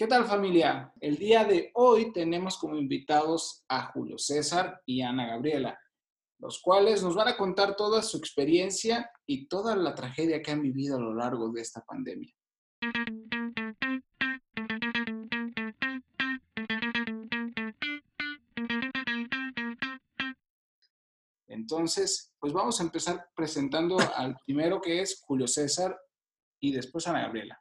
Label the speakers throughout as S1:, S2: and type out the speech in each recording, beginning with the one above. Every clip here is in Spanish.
S1: ¿Qué tal familia? El día de hoy tenemos como invitados a Julio César y Ana Gabriela, los cuales nos van a contar toda su experiencia y toda la tragedia que han vivido a lo largo de esta pandemia. Entonces, pues vamos a empezar presentando al primero que es Julio César y después Ana Gabriela.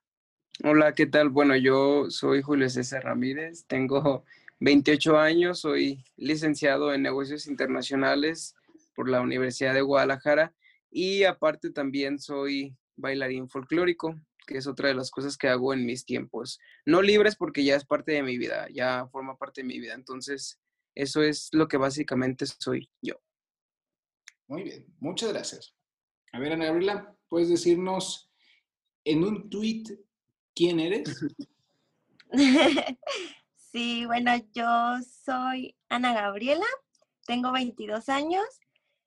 S2: Hola, ¿qué tal? Bueno, yo soy Julio César Ramírez, tengo 28 años, soy licenciado en negocios internacionales por la Universidad de Guadalajara y aparte también soy bailarín folclórico, que es otra de las cosas que hago en mis tiempos. No libres porque ya es parte de mi vida, ya forma parte de mi vida. Entonces, eso es lo que básicamente soy yo.
S1: Muy bien, muchas gracias. A ver, Ana Gabriela, ¿puedes decirnos en un tweet quién eres?
S3: sí, bueno, yo soy Ana Gabriela, tengo 22 años,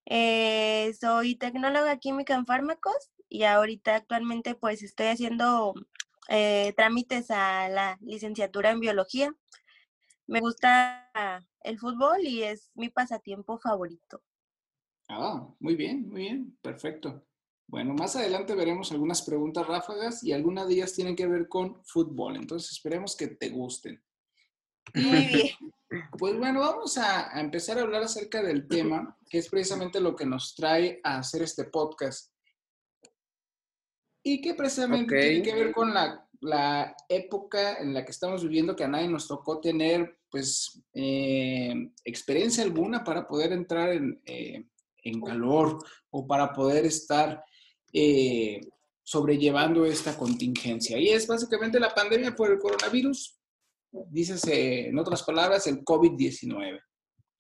S3: eh, soy tecnóloga química en fármacos y ahorita actualmente pues estoy haciendo eh, trámites a la licenciatura en biología. Me gusta el fútbol y es mi pasatiempo favorito.
S1: Ah, muy bien, muy bien, perfecto. Bueno, más adelante veremos algunas preguntas ráfagas y algunas de ellas tienen que ver con fútbol, entonces esperemos que te gusten.
S3: Muy bien.
S1: Pues bueno, vamos a, empezar a hablar acerca del tema, que es precisamente lo que nos trae a hacer este podcast. Y que precisamente tiene que ver con la, época en la que estamos viviendo, que a nadie nos tocó tener, pues, eh, experiencia alguna para poder entrar en, eh, en calor o para poder estar eh, sobrellevando esta contingencia. Y es básicamente la pandemia por el coronavirus, dícese en otras palabras, el COVID-19.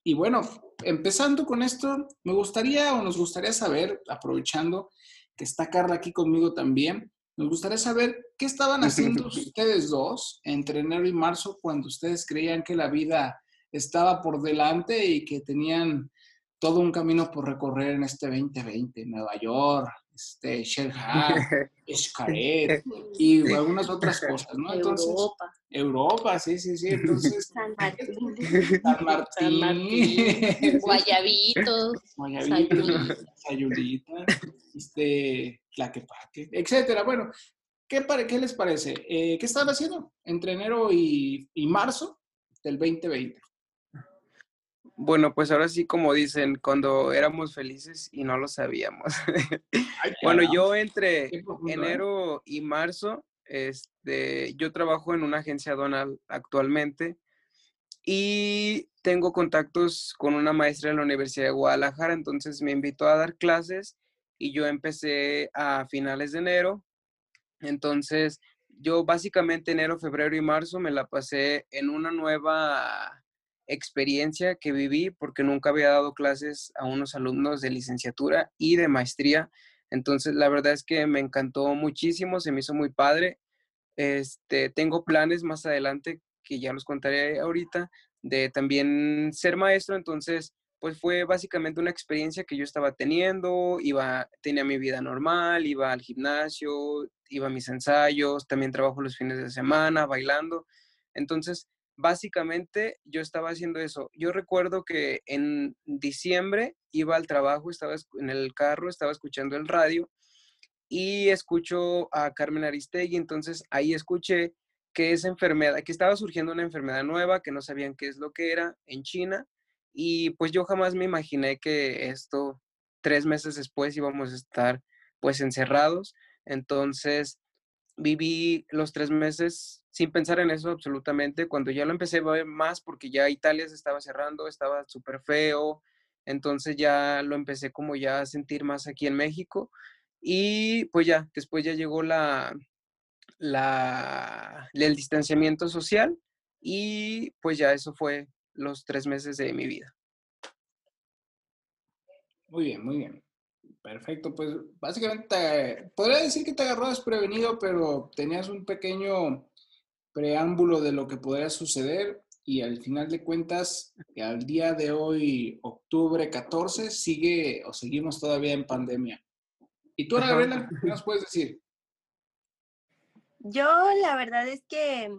S1: Y bueno, empezando con esto, me gustaría o nos gustaría saber, aprovechando que está Carla aquí conmigo también, nos gustaría saber qué estaban haciendo ustedes dos entre enero y marzo cuando ustedes creían que la vida estaba por delante y que tenían todo un camino por recorrer en este 2020, Nueva York, este, Sherham, Xcaret y algunas otras cosas, ¿no? Entonces, Europa. Europa, sí, sí, sí. Entonces,
S3: San Martín.
S1: San Martín.
S4: Guayabitos.
S1: Guayabitos, Sayulita, este, Tlaquepaque, etcétera. Bueno, ¿qué, ¿qué les parece? Eh, ¿Qué estaban haciendo entre enero y, y marzo del 2020?
S2: Bueno, pues ahora sí, como dicen, cuando éramos felices y no lo sabíamos. bueno, yo entre ¿eh? enero y marzo, este, yo trabajo en una agencia aduanal actualmente y tengo contactos con una maestra en la Universidad de Guadalajara, entonces me invitó a dar clases y yo empecé a finales de enero. Entonces, yo básicamente enero, febrero y marzo me la pasé en una nueva experiencia que viví porque nunca había dado clases a unos alumnos de licenciatura y de maestría. Entonces, la verdad es que me encantó muchísimo, se me hizo muy padre. Este, tengo planes más adelante que ya los contaré ahorita de también ser maestro, entonces pues fue básicamente una experiencia que yo estaba teniendo, iba tenía mi vida normal, iba al gimnasio, iba a mis ensayos, también trabajo los fines de semana bailando. Entonces, básicamente yo estaba haciendo eso. Yo recuerdo que en diciembre iba al trabajo, estaba en el carro, estaba escuchando el radio y escucho a Carmen Aristegui, entonces ahí escuché que esa enfermedad, que estaba surgiendo una enfermedad nueva, que no sabían qué es lo que era en China y pues yo jamás me imaginé que esto tres meses después íbamos a estar pues encerrados. Entonces viví los tres meses sin pensar en eso absolutamente. Cuando ya lo empecé a ver más, porque ya Italia se estaba cerrando, estaba súper feo, entonces ya lo empecé como ya a sentir más aquí en México. Y pues ya, después ya llegó la, la, el distanciamiento social y pues ya eso fue los tres meses de mi vida.
S1: Muy bien, muy bien. Perfecto, pues básicamente podría decir que te agarró desprevenido, pero tenías un pequeño preámbulo de lo que podría suceder y al final de cuentas, al día de hoy, octubre 14, sigue o seguimos todavía en pandemia. ¿Y tú, Gabriela, qué nos puedes decir?
S3: Yo la verdad es que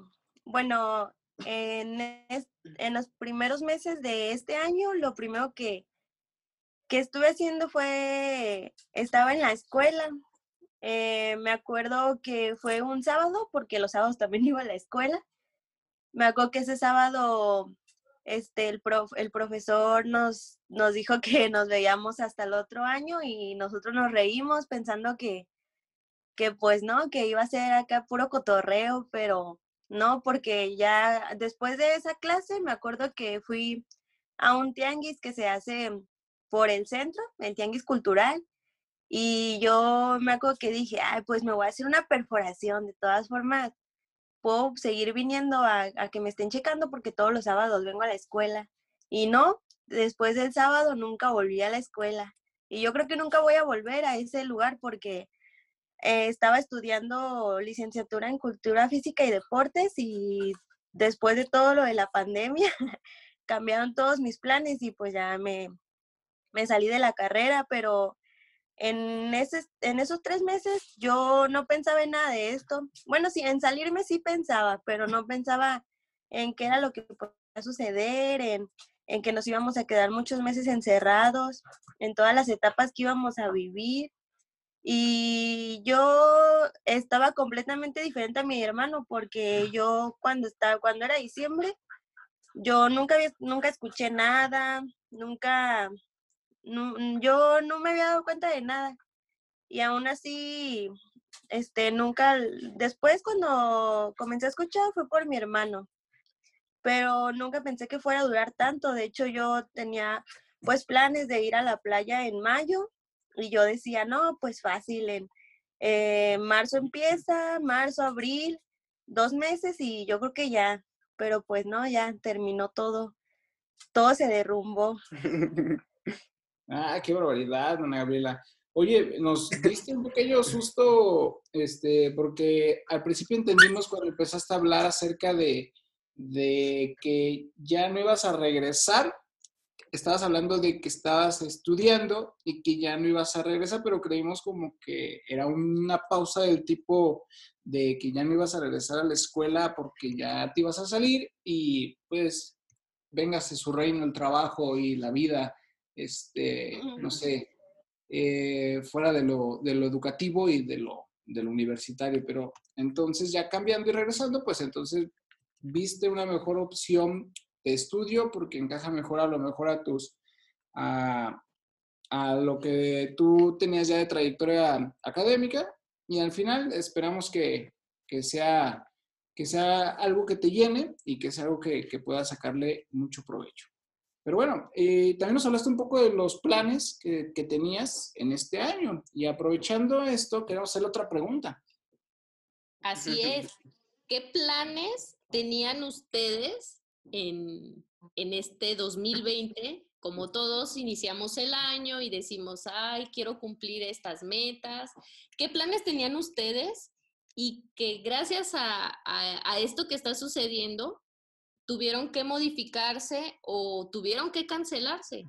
S3: bueno, en, en los primeros meses de este año, lo primero que, que estuve haciendo fue, estaba en la escuela. Eh, me acuerdo que fue un sábado, porque los sábados también iba a la escuela. Me acuerdo que ese sábado este, el, el profesor nos, nos dijo que nos veíamos hasta el otro año y nosotros nos reímos pensando que, que pues no, que iba a ser acá puro cotorreo, pero no, porque ya después de esa clase me acuerdo que fui a un tianguis que se hace por el centro, el tianguis cultural, y yo me acuerdo que dije, ay, pues me voy a hacer una perforación, de todas formas, puedo seguir viniendo a, que me estén checando porque todos los sábados vengo a la escuela. Y no, después del sábado nunca volví a la escuela. Y yo creo que nunca voy a volver a ese lugar porque eh, estaba estudiando licenciatura en cultura física y deportes y después de todo lo de la pandemia cambiaron todos mis planes y pues ya me, me salí de la carrera, pero en, ese, en esos tres meses yo no pensaba en nada de esto. Bueno, sí, en salirme sí pensaba, pero no pensaba en qué era lo que podía suceder, en, en que nos íbamos a quedar muchos meses encerrados, en todas las etapas que íbamos a vivir. Y yo estaba completamente diferente a mi hermano porque yo cuando estaba, cuando era diciembre, yo nunca nunca escuché nada, nunca yo no me había dado cuenta de nada. Y aún así, este, nunca, después cuando comencé a escuchar fue por mi hermano, pero nunca pensé que fuera a durar tanto. De hecho, yo tenía pues planes de ir a la playa en mayo y yo decía, no, pues fácil, en eh, marzo empieza, marzo, abril, dos meses y yo creo que ya, pero pues no, ya terminó todo, todo se derrumbó.
S1: Ah, qué barbaridad, Ana Gabriela. Oye, nos diste un pequeño susto, este, porque al principio entendimos cuando empezaste a hablar acerca de, de que ya no ibas a regresar estabas hablando de que estabas estudiando y que ya no ibas a regresar, pero creímos como que era una pausa del tipo de que ya no ibas a regresar a la escuela porque ya te ibas a salir y pues véngase su reino, el trabajo y la vida, este, no sé, eh, fuera de lo, de lo, educativo y de lo, de lo universitario, pero entonces ya cambiando y regresando, pues entonces viste una mejor opción de estudio porque encaja mejor a lo mejor a tus, a, a lo que tú tenías ya de trayectoria académica y al final esperamos que, que, sea, que sea algo que te llene y que sea algo que, que pueda sacarle mucho provecho. Pero bueno, eh, también nos hablaste un poco de los planes que, que, tenías en este año y aprovechando esto, queremos hacerle otra pregunta.
S4: Así es. ¿Qué planes tenían ustedes en, este 2020, como todos iniciamos el año y decimos, ay, quiero cumplir estas metas. ¿Qué planes tenían ustedes? Y que gracias a, esto que está sucediendo, tuvieron que modificarse o tuvieron que cancelarse.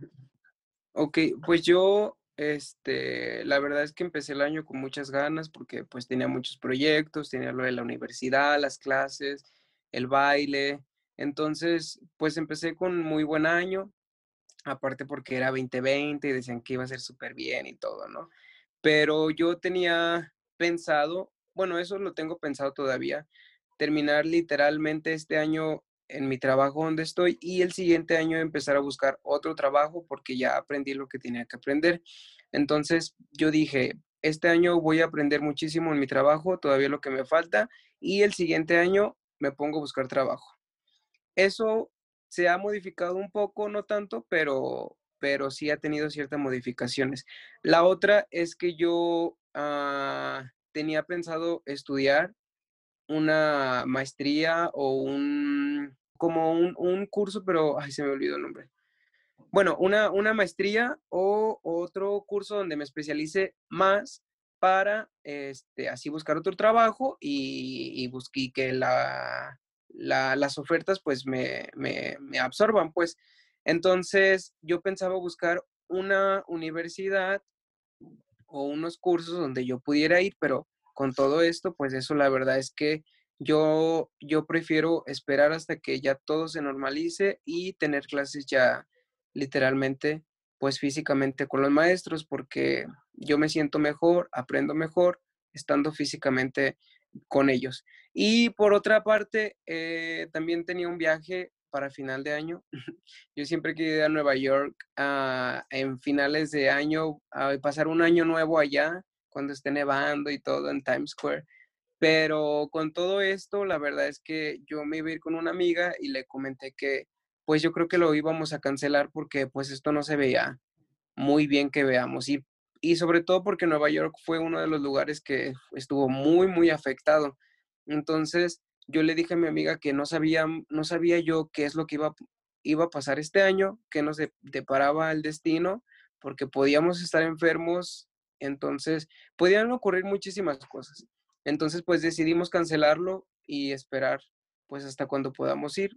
S2: Ok, pues yo, este, la verdad es que empecé el año con muchas ganas porque pues tenía muchos proyectos, tenía lo de la universidad, las clases, el baile, entonces, pues empecé con muy buen año, aparte porque era 2020 y decían que iba a ser súper bien y todo, ¿no? Pero yo tenía pensado, bueno, eso lo tengo pensado todavía, terminar literalmente este año en mi trabajo donde estoy y el siguiente año empezar a buscar otro trabajo porque ya aprendí lo que tenía que aprender. Entonces yo dije, este año voy a aprender muchísimo en mi trabajo, todavía lo que me falta, y el siguiente año me pongo a buscar trabajo. Eso se ha modificado un poco, no tanto, pero, pero sí ha tenido ciertas modificaciones. La otra es que yo ah, tenía pensado estudiar una maestría o un, como un, curso, pero, ay, se me olvidó el nombre. Bueno, una, una maestría o otro curso donde me especialice más para este, así buscar otro trabajo y, y busqué que la, las ofertas pues me, me, me absorban, pues. Entonces yo pensaba buscar una universidad o unos cursos donde yo pudiera ir, pero con todo esto, pues eso la verdad es que yo, yo prefiero esperar hasta que ya todo se normalice y tener clases ya literalmente, pues físicamente con los maestros, porque yo me siento mejor, aprendo mejor estando físicamente con ellos. Y por otra parte, eh, también tenía un viaje para final de año. Yo siempre quería ir a Nueva York ah, en finales de año, a pasar un año nuevo allá, cuando esté nevando y todo en Times Square. Pero con todo esto, la verdad es que yo me iba a ir con una amiga y le comenté que pues yo creo que lo íbamos a cancelar porque pues esto no se veía muy bien que veamos. Y, y sobre todo porque Nueva York fue uno de los lugares que estuvo muy, muy afectado. Entonces yo le dije a mi amiga que no sabía, no sabía yo qué es lo que iba, iba a pasar este año, que nos deparaba el destino, porque podíamos estar enfermos, entonces podían ocurrir muchísimas cosas. Entonces, pues decidimos cancelarlo y esperar pues hasta cuando podamos ir.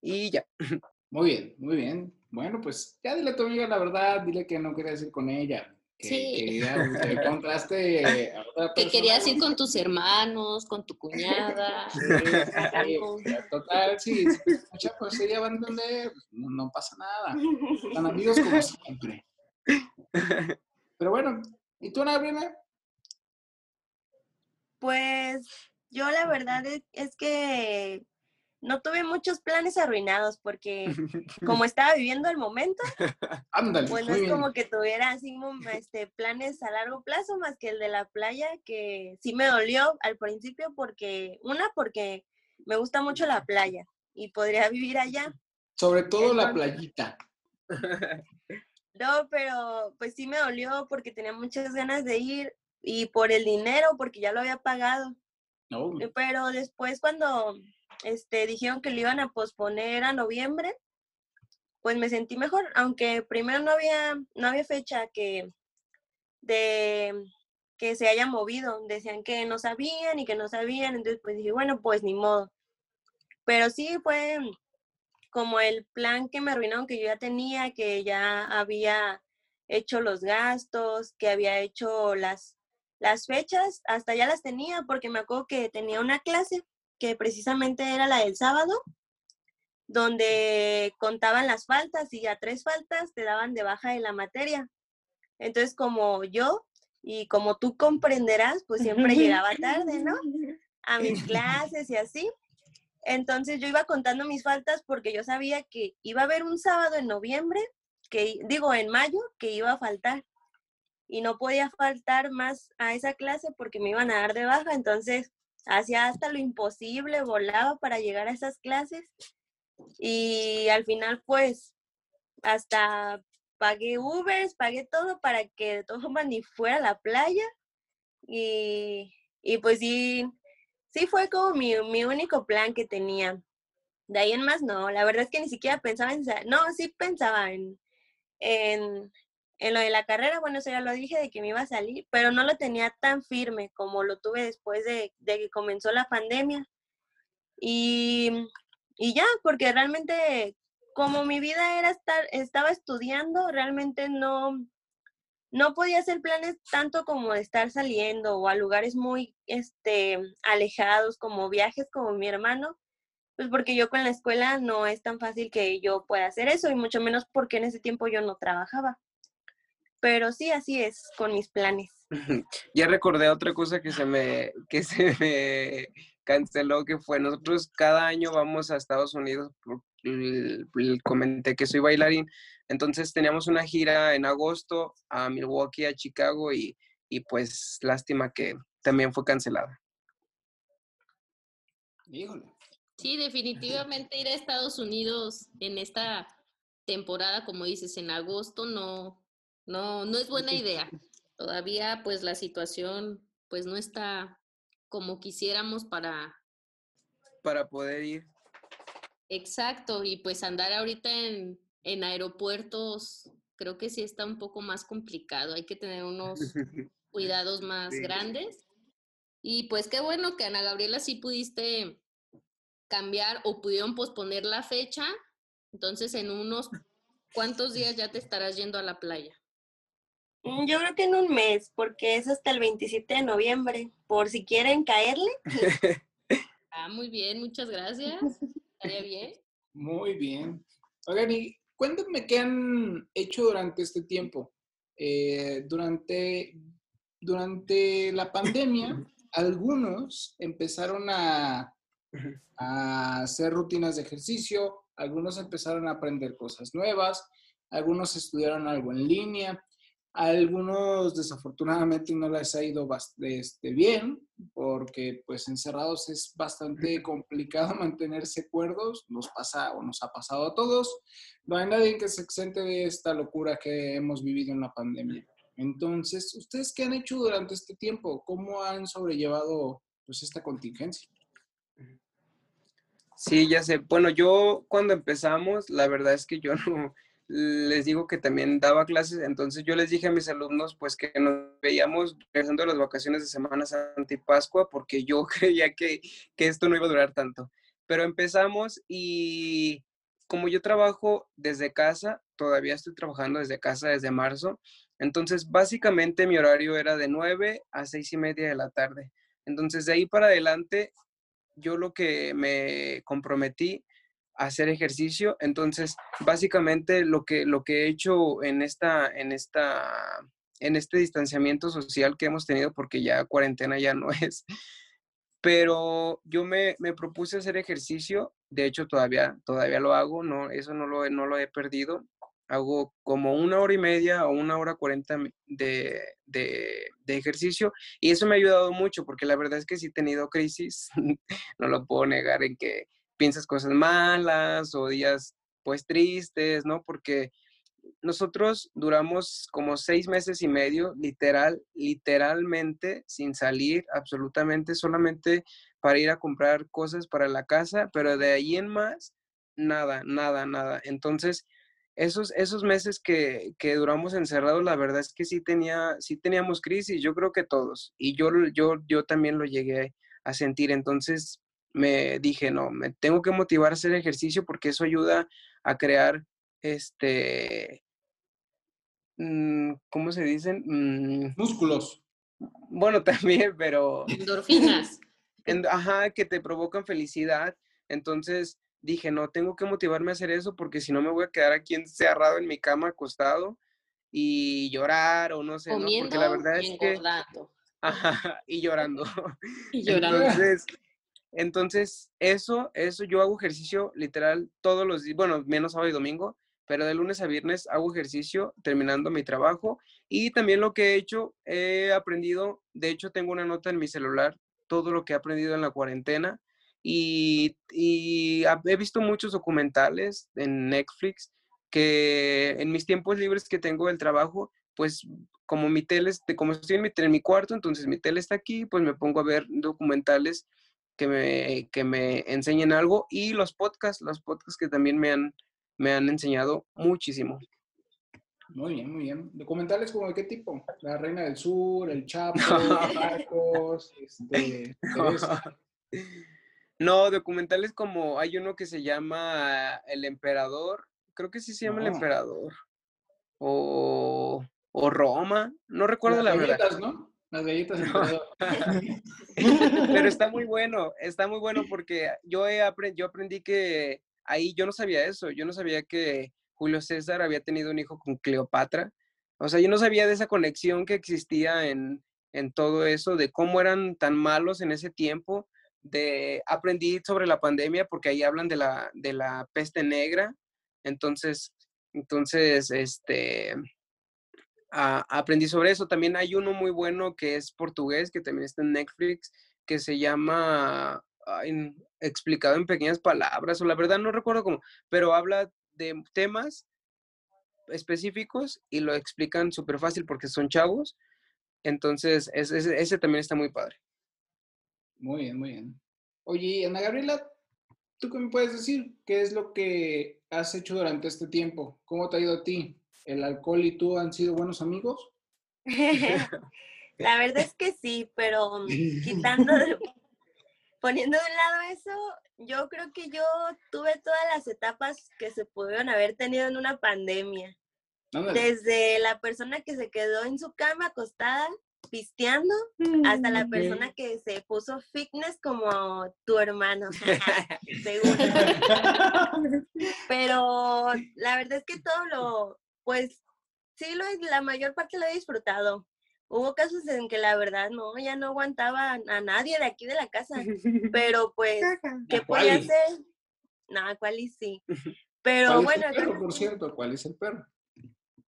S2: Y ya.
S1: Muy bien, muy bien. Bueno, pues ya dile a tu amiga la verdad, dile que no querías ir con ella. Que, sí. que encontraste
S4: Que querías ir con tus hermanos, con tu cuñada.
S1: total, sí. pues ella va a entender, pues, no, pasa nada. Están amigos como siempre. Pero bueno, ¿y tú, Ana
S3: pues yo la verdad es, que no tuve muchos planes arruinados porque como estaba viviendo el momento, pues no es como que tuviera así este, planes a largo plazo más que el de la playa, que sí me dolió al principio porque, una, porque me gusta mucho la playa y podría vivir allá.
S1: Sobre todo la playita.
S3: No, pero pues sí me dolió porque tenía muchas ganas de ir y por el dinero, porque ya lo había pagado. Eh, pero después cuando este, dijeron que lo iban a posponer a noviembre, pues me sentí mejor, aunque primero no había, no había fecha que de que se haya movido. Decían que no sabían y que no sabían, entonces pues dije, bueno, pues ni modo. Pero sí fue como el plan que me arruinaron que yo ya tenía, que ya había hecho los gastos, que había hecho las las fechas hasta ya las tenía porque me acuerdo que tenía una clase que precisamente era la del sábado, donde contaban las faltas y a tres faltas te daban de baja de la materia. Entonces, como yo y como tú comprenderás, pues siempre llegaba tarde, ¿no? A mis clases y así. Entonces yo iba contando mis faltas porque yo sabía que iba a haber un sábado en noviembre, que digo en mayo, que iba a faltar y no podía faltar más a esa clase porque me iban a dar de baja, entonces hacía hasta lo imposible, volaba para llegar a esas clases y al final pues hasta pagué Ubers, pagué todo para que de todas formas ni fuera a la playa y, y pues sí, sí fue como mi, mi único plan que tenía. De ahí en más no, la verdad es que ni siquiera pensaba en, no, sí pensaba en, en, en lo de la carrera, bueno, eso ya lo dije de que me iba a salir, pero no lo tenía tan firme como lo tuve después de, que comenzó la pandemia. Y, y, ya, porque realmente como mi vida era estar, estaba estudiando, realmente no, no podía hacer planes tanto como de estar saliendo o a lugares muy este, alejados, como viajes como mi hermano, pues porque yo con la escuela no es tan fácil que yo pueda hacer eso y mucho menos porque en ese tiempo yo no trabajaba. Pero sí, así es con mis planes.
S2: Ya recordé otra cosa que se me, que se me canceló, que fue nosotros cada año vamos a Estados Unidos, comenté que soy bailarín, entonces teníamos una gira en agosto a Milwaukee, a Chicago y, y pues lástima que también fue cancelada.
S4: Sí, definitivamente ir a Estados Unidos en esta temporada, como dices, en agosto, no, no, no es buena idea. Todavía pues la situación pues no está como quisiéramos para...
S2: Para poder ir.
S4: Exacto, y pues andar ahorita en, en aeropuertos creo que sí está un poco más complicado. Hay que tener unos cuidados más grandes. Y pues qué bueno que Ana Gabriela sí pudiste cambiar o pudieron posponer la fecha. Entonces en unos cuantos días ya te estarás yendo a la playa.
S3: Mm, yo creo que en un mes, porque es hasta el 27 de noviembre, por si quieren caerle.
S4: ah, muy bien, muchas gracias. Estaría bien.
S1: Muy bien. Oigan, y cuéntenme qué han hecho durante este tiempo. Eh, durante, durante la pandemia, algunos empezaron a, a hacer rutinas de ejercicio, algunos empezaron a aprender cosas nuevas, algunos estudiaron algo en línea, algunos desafortunadamente no les ha ido este, bien porque pues encerrados es bastante complicado mantenerse cuerdos, nos pasa o nos ha pasado a todos. No hay nadie que se exente de esta locura que hemos vivido en la pandemia. Entonces, ¿ustedes qué han hecho durante este tiempo? ¿Cómo han sobrellevado pues esta contingencia?
S2: Sí, ya sé. Bueno, yo cuando empezamos, la verdad es que yo no, les digo que también daba clases, entonces yo les dije a mis alumnos pues que nos veíamos regresando las vacaciones de Semana Santa y Pascua porque yo creía que, que esto no iba a durar tanto. Pero empezamos y como yo trabajo desde casa, todavía estoy trabajando desde casa desde marzo, entonces básicamente mi horario era de 9 a 6 y media de la tarde. Entonces de ahí para adelante yo lo que me comprometí hacer ejercicio. Entonces, básicamente lo que, lo que he hecho en esta, en esta, en este distanciamiento social que hemos tenido, porque ya cuarentena ya no es, pero yo me, me, propuse hacer ejercicio, de hecho todavía, todavía lo hago, no, eso no lo, no lo he perdido. Hago como una hora y media o una hora cuarenta de, de, de, ejercicio y eso me ha ayudado mucho porque la verdad es que sí he tenido crisis, no lo puedo negar en que piensas cosas malas o días pues tristes, ¿no? Porque nosotros duramos como seis meses y medio, literal, literalmente sin salir absolutamente, solamente para ir a comprar cosas para la casa, pero de ahí en más, nada, nada, nada. Entonces, esos, esos meses que, que duramos encerrados, la verdad es que sí, tenía, sí teníamos crisis, yo creo que todos, y yo, yo, yo también lo llegué a sentir. Entonces, me dije, no, me tengo que motivar a hacer ejercicio porque eso ayuda a crear, este, mm, ¿cómo se dicen?
S1: Mm. Músculos.
S2: Bueno, también, pero...
S4: Endorfinas.
S2: ajá, que te provocan felicidad. Entonces dije, no, tengo que motivarme a hacer eso porque si no me voy a quedar aquí encerrado en mi cama acostado y llorar o no sé, ¿no? Porque la verdad es que... Ajá, y llorando.
S4: Y llorando. Entonces,
S2: entonces, eso, eso yo hago ejercicio literal todos los días, bueno, menos sábado y domingo, pero de lunes a viernes hago ejercicio terminando mi trabajo y también lo que he hecho, he aprendido, de hecho tengo una nota en mi celular, todo lo que he aprendido en la cuarentena y, he visto muchos documentales en Netflix que en mis tiempos libres que tengo del trabajo, pues como mi tele, como estoy en mi, en mi cuarto, entonces mi tele está aquí, pues me pongo a ver documentales que me, que me enseñen algo y los podcasts, los podcasts que también me han, me han enseñado muchísimo.
S1: Muy bien, muy bien. ¿Documentales como de qué tipo? La Reina del Sur, El Chapo, Marcos, este,
S2: No, documentales como hay uno que se llama El Emperador, creo que sí se llama El Emperador. O, o Roma, no recuerdo la verdad.
S1: ¿no? Las galletas
S2: Pero está muy bueno, está muy bueno porque yo, he yo aprendí que ahí yo no sabía eso, yo no sabía que Julio César había tenido un hijo con Cleopatra. O sea, yo no sabía de esa conexión que existía en, en todo eso, de cómo eran tan malos en ese tiempo. De, aprendí sobre la pandemia porque ahí hablan de la, de la peste negra. Entonces, entonces, este, aprendí sobre eso. También hay uno muy bueno que es portugués, que también está en Netflix, que se llama Explicado en pequeñas palabras, o la verdad no recuerdo cómo, pero habla de temas específicos y lo explican súper fácil porque son chavos. Entonces, ese, ese también está muy padre.
S1: Muy bien, muy bien. Oye, Ana Gabriela, ¿tú qué me puedes decir? ¿Qué es lo que has hecho durante este tiempo? ¿Cómo te ha ido a ti? ¿El alcohol y tú han sido buenos amigos?
S3: La verdad es que sí, pero mm, quitando, poniendo de un lado eso, yo creo que yo tuve todas las etapas que se pudieron haber tenido en una pandemia. Desde la persona que se quedó en su cama acostada pisteando hasta la persona que se puso fitness como tu hermano. Pero la verdad es que todo lo, pues sí, lo, la mayor parte lo he disfrutado. Hubo casos en que la verdad no, ya no aguantaba a nadie de aquí de la casa. Pero pues, ¿qué podía hacer? No, cuál y sí. Pero bueno.
S1: por cierto, ¿cuál es el perro?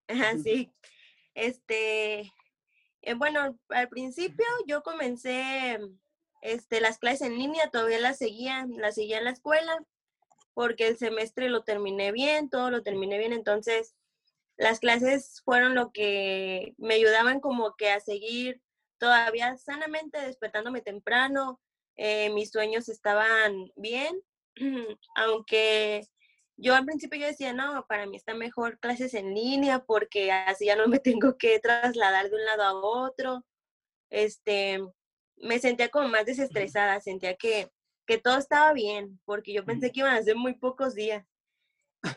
S3: Ajá, sí. Este, eh, bueno, al principio yo comencé este, las clases en línea, todavía las seguía, las seguía en la escuela, porque el semestre lo terminé bien, todo lo terminé bien, entonces las clases fueron lo que me ayudaban como que a seguir todavía sanamente, despertándome temprano, eh, mis sueños estaban bien, aunque yo al principio yo decía, no, para mí está mejor clases en línea porque así ya no me tengo que trasladar de un lado a otro. Este, me sentía como más desestresada, sentía que, que todo estaba bien, porque yo pensé que iban a ser muy pocos días.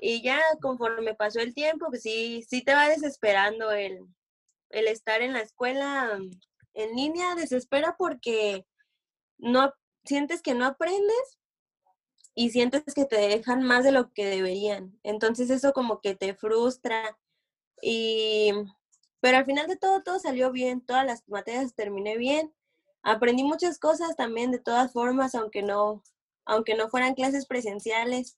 S3: Y ya conforme pasó el tiempo, pues sí, sí te va desesperando el, el estar en la escuela en línea, desespera porque no sientes que no aprendes y sientes que te dejan más de lo que deberían. Entonces eso como que te frustra. Y, pero al final de todo, todo salió bien, todas las materias terminé bien. Aprendí muchas cosas también de todas formas, aunque no, aunque no fueran clases presenciales.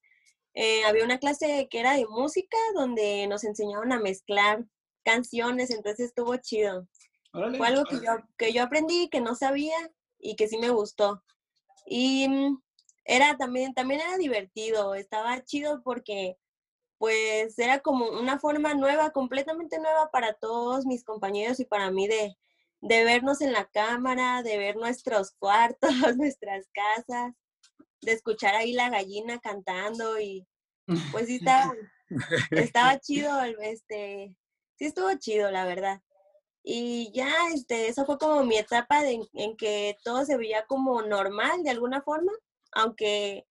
S3: Eh, había una clase que era de música donde nos enseñaron a mezclar canciones, entonces estuvo chido. Fue algo que yo, que yo aprendí, que no sabía y que sí me gustó. Y mm, era también, también era divertido, estaba chido porque pues era como una forma nueva, completamente nueva para todos mis compañeros y para mí de, de vernos en la cámara, de ver nuestros cuartos, nuestras casas, de escuchar ahí la gallina cantando y pues sí estaba, estaba chido, este, sí estuvo chido, la verdad. Y ya, este, eso fue como mi etapa en que todo se veía como normal de alguna forma aunque,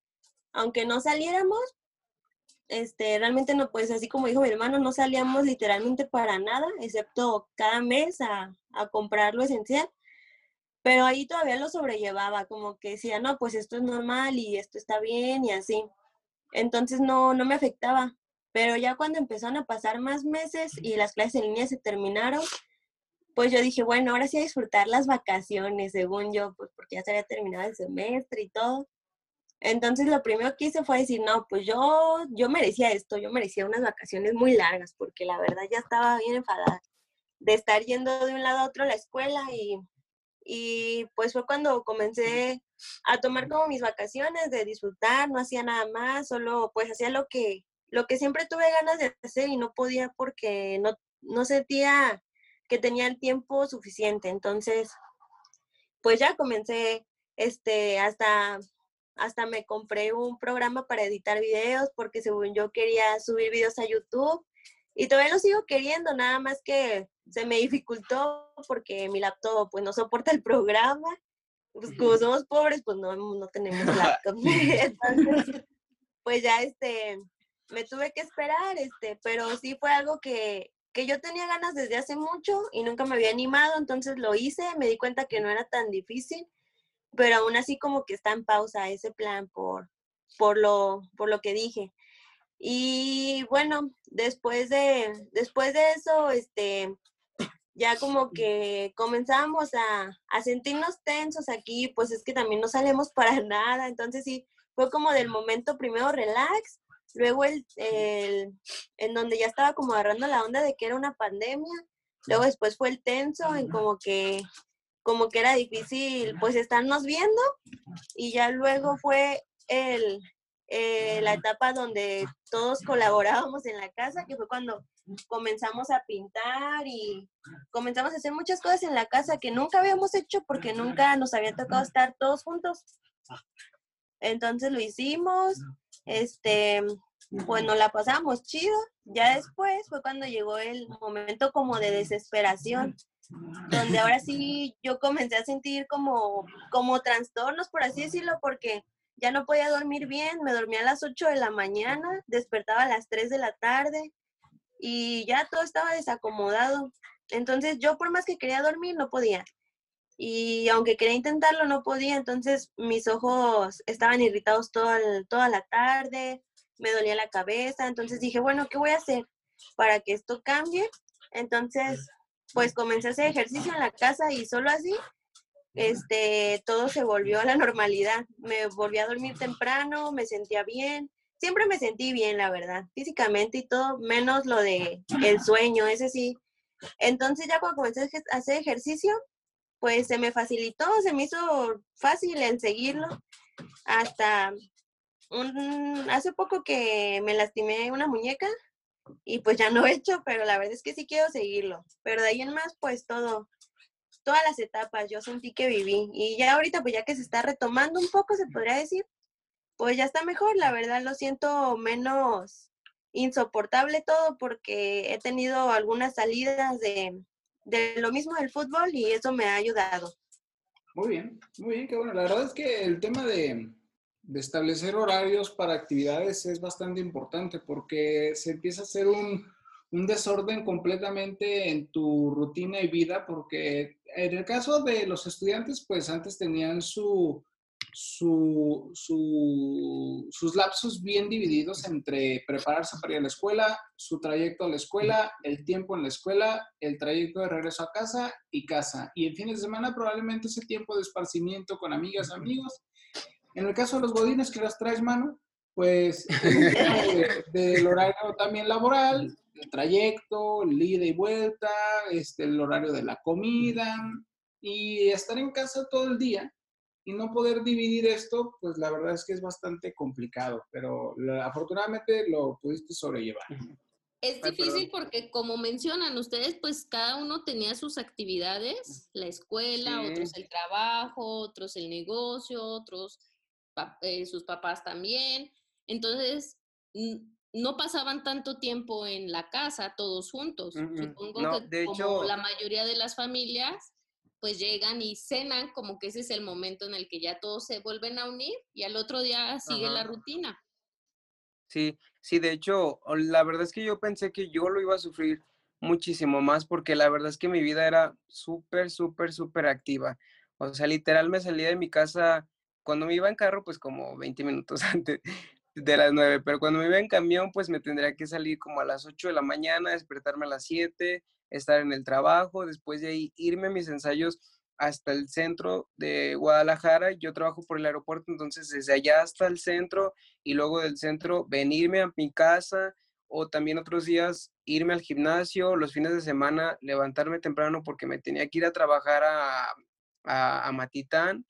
S3: aunque no saliéramos, este, realmente no, pues así como dijo mi hermano, no salíamos literalmente para nada, excepto cada mes a, a comprar lo esencial. Pero ahí todavía lo sobrellevaba, como que decía, no, pues esto es normal y esto está bien y así. Entonces no, no me afectaba. Pero ya cuando empezaron a pasar más meses y las clases en línea se terminaron, pues yo dije, bueno, ahora sí a disfrutar las vacaciones, según yo, pues porque ya se había terminado el semestre y todo. Entonces lo primero que hice fue decir, no, pues yo, yo merecía esto, yo merecía unas vacaciones muy largas, porque la verdad ya estaba bien enfadada de estar yendo de un lado a otro a la escuela y, y pues fue cuando comencé a tomar como mis vacaciones, de disfrutar, no hacía nada más, solo pues hacía lo que, lo que siempre tuve ganas de hacer y no podía porque no, no sentía que tenía el tiempo suficiente. Entonces, pues ya comencé este, hasta hasta me compré un programa para editar videos porque según yo quería subir videos a YouTube y todavía lo sigo queriendo, nada más que se me dificultó porque mi laptop pues no soporta el programa. Pues como somos pobres, pues no, no tenemos laptop. Entonces, pues ya este, me tuve que esperar, este, pero sí fue algo que, que yo tenía ganas desde hace mucho y nunca me había animado, entonces lo hice, me di cuenta que no era tan difícil pero aún así como que está en pausa ese plan por, por, lo, por lo que dije. Y bueno, después de, después de eso, este, ya como que comenzamos a, a, sentirnos tensos aquí, pues es que también no salimos para nada, entonces sí, fue como del momento primero relax, luego el, el, en donde ya estaba como agarrando la onda de que era una pandemia, luego después fue el tenso en como que como que era difícil pues estarnos viendo y ya luego fue el, eh, la etapa donde todos colaborábamos en la casa, que fue cuando comenzamos a pintar y comenzamos a hacer muchas cosas en la casa que nunca habíamos hecho porque nunca nos había tocado estar todos juntos. Entonces lo hicimos, este, bueno, la pasamos chido. Ya después fue cuando llegó el momento como de desesperación, donde ahora sí yo comencé a sentir como, como trastornos, por así decirlo, porque ya no podía dormir bien, me dormía a las 8 de la mañana, despertaba a las 3 de la tarde y ya todo estaba desacomodado. Entonces yo por más que quería dormir no podía. Y aunque quería intentarlo no podía, entonces mis ojos estaban irritados toda, toda la tarde, me dolía la cabeza, entonces dije, bueno, ¿qué voy a hacer para que esto cambie? Entonces, pues comencé a hacer ejercicio en la casa y solo así, este, todo se volvió a la normalidad. Me volví a dormir temprano, me sentía bien, siempre me sentí bien, la verdad, físicamente y todo, menos lo de el sueño, ese sí. Entonces ya cuando comencé a hacer ejercicio, pues se me facilitó, se me hizo fácil en seguirlo. Hasta un, hace poco que me lastimé una muñeca y pues ya no he hecho, pero la verdad es que sí quiero seguirlo. Pero de ahí en más, pues todo, todas las etapas yo sentí que viví. Y ya ahorita, pues ya que se está retomando un poco, se podría decir, pues ya está mejor, la verdad lo siento menos insoportable todo porque he tenido algunas salidas de, de lo mismo del fútbol y eso me ha ayudado.
S1: Muy bien, muy bien, qué bueno. La verdad es que el tema de, de establecer horarios para actividades es bastante importante porque se empieza a hacer un, un, desorden completamente en tu rutina y vida porque en el caso de los estudiantes, pues antes tenían su, su, sus lapsos bien divididos entre prepararse para ir a la escuela, su trayecto a la escuela, el tiempo en la escuela, el trayecto de regreso a casa y casa. Y en fines de semana probablemente ese tiempo de esparcimiento con amigas, amigos. En el caso de los godines que las traes, mano, pues del horario también laboral, el trayecto, el ida y vuelta, este, el horario de la comida y estar en casa todo el día y no poder dividir esto, pues la verdad es que es bastante complicado, pero afortunadamente lo pudiste sobrellevar.
S4: Es difícil porque como mencionan ustedes, pues cada uno tenía sus actividades, la escuela, otros el trabajo, otros el negocio, otros eh, sus papás también. Entonces, no pasaban tanto tiempo en la casa todos juntos. Supongo que como la mayoría de las familias, pues llegan y cenan, como que ese es el momento en el que ya todos se vuelven a unir y al otro día sigue la rutina.
S2: Sí, sí, de hecho, la verdad es que yo pensé que yo lo iba a sufrir muchísimo más porque la verdad es que mi vida era súper, súper, súper activa. O sea, literal me salía de mi casa, cuando me iba en carro, pues como 20 minutos antes de las 9, pero cuando me iba en camión, pues me tendría que salir como a las 8 de la mañana, despertarme a las 7, estar en el trabajo, después de ahí irme a mis ensayos hasta el centro de Guadalajara. Yo trabajo por el aeropuerto, entonces desde allá hasta el centro y luego del centro venirme a mi casa o también otros días irme al gimnasio, los fines de semana levantarme temprano porque me tenía que ir a trabajar a, a, a Matitán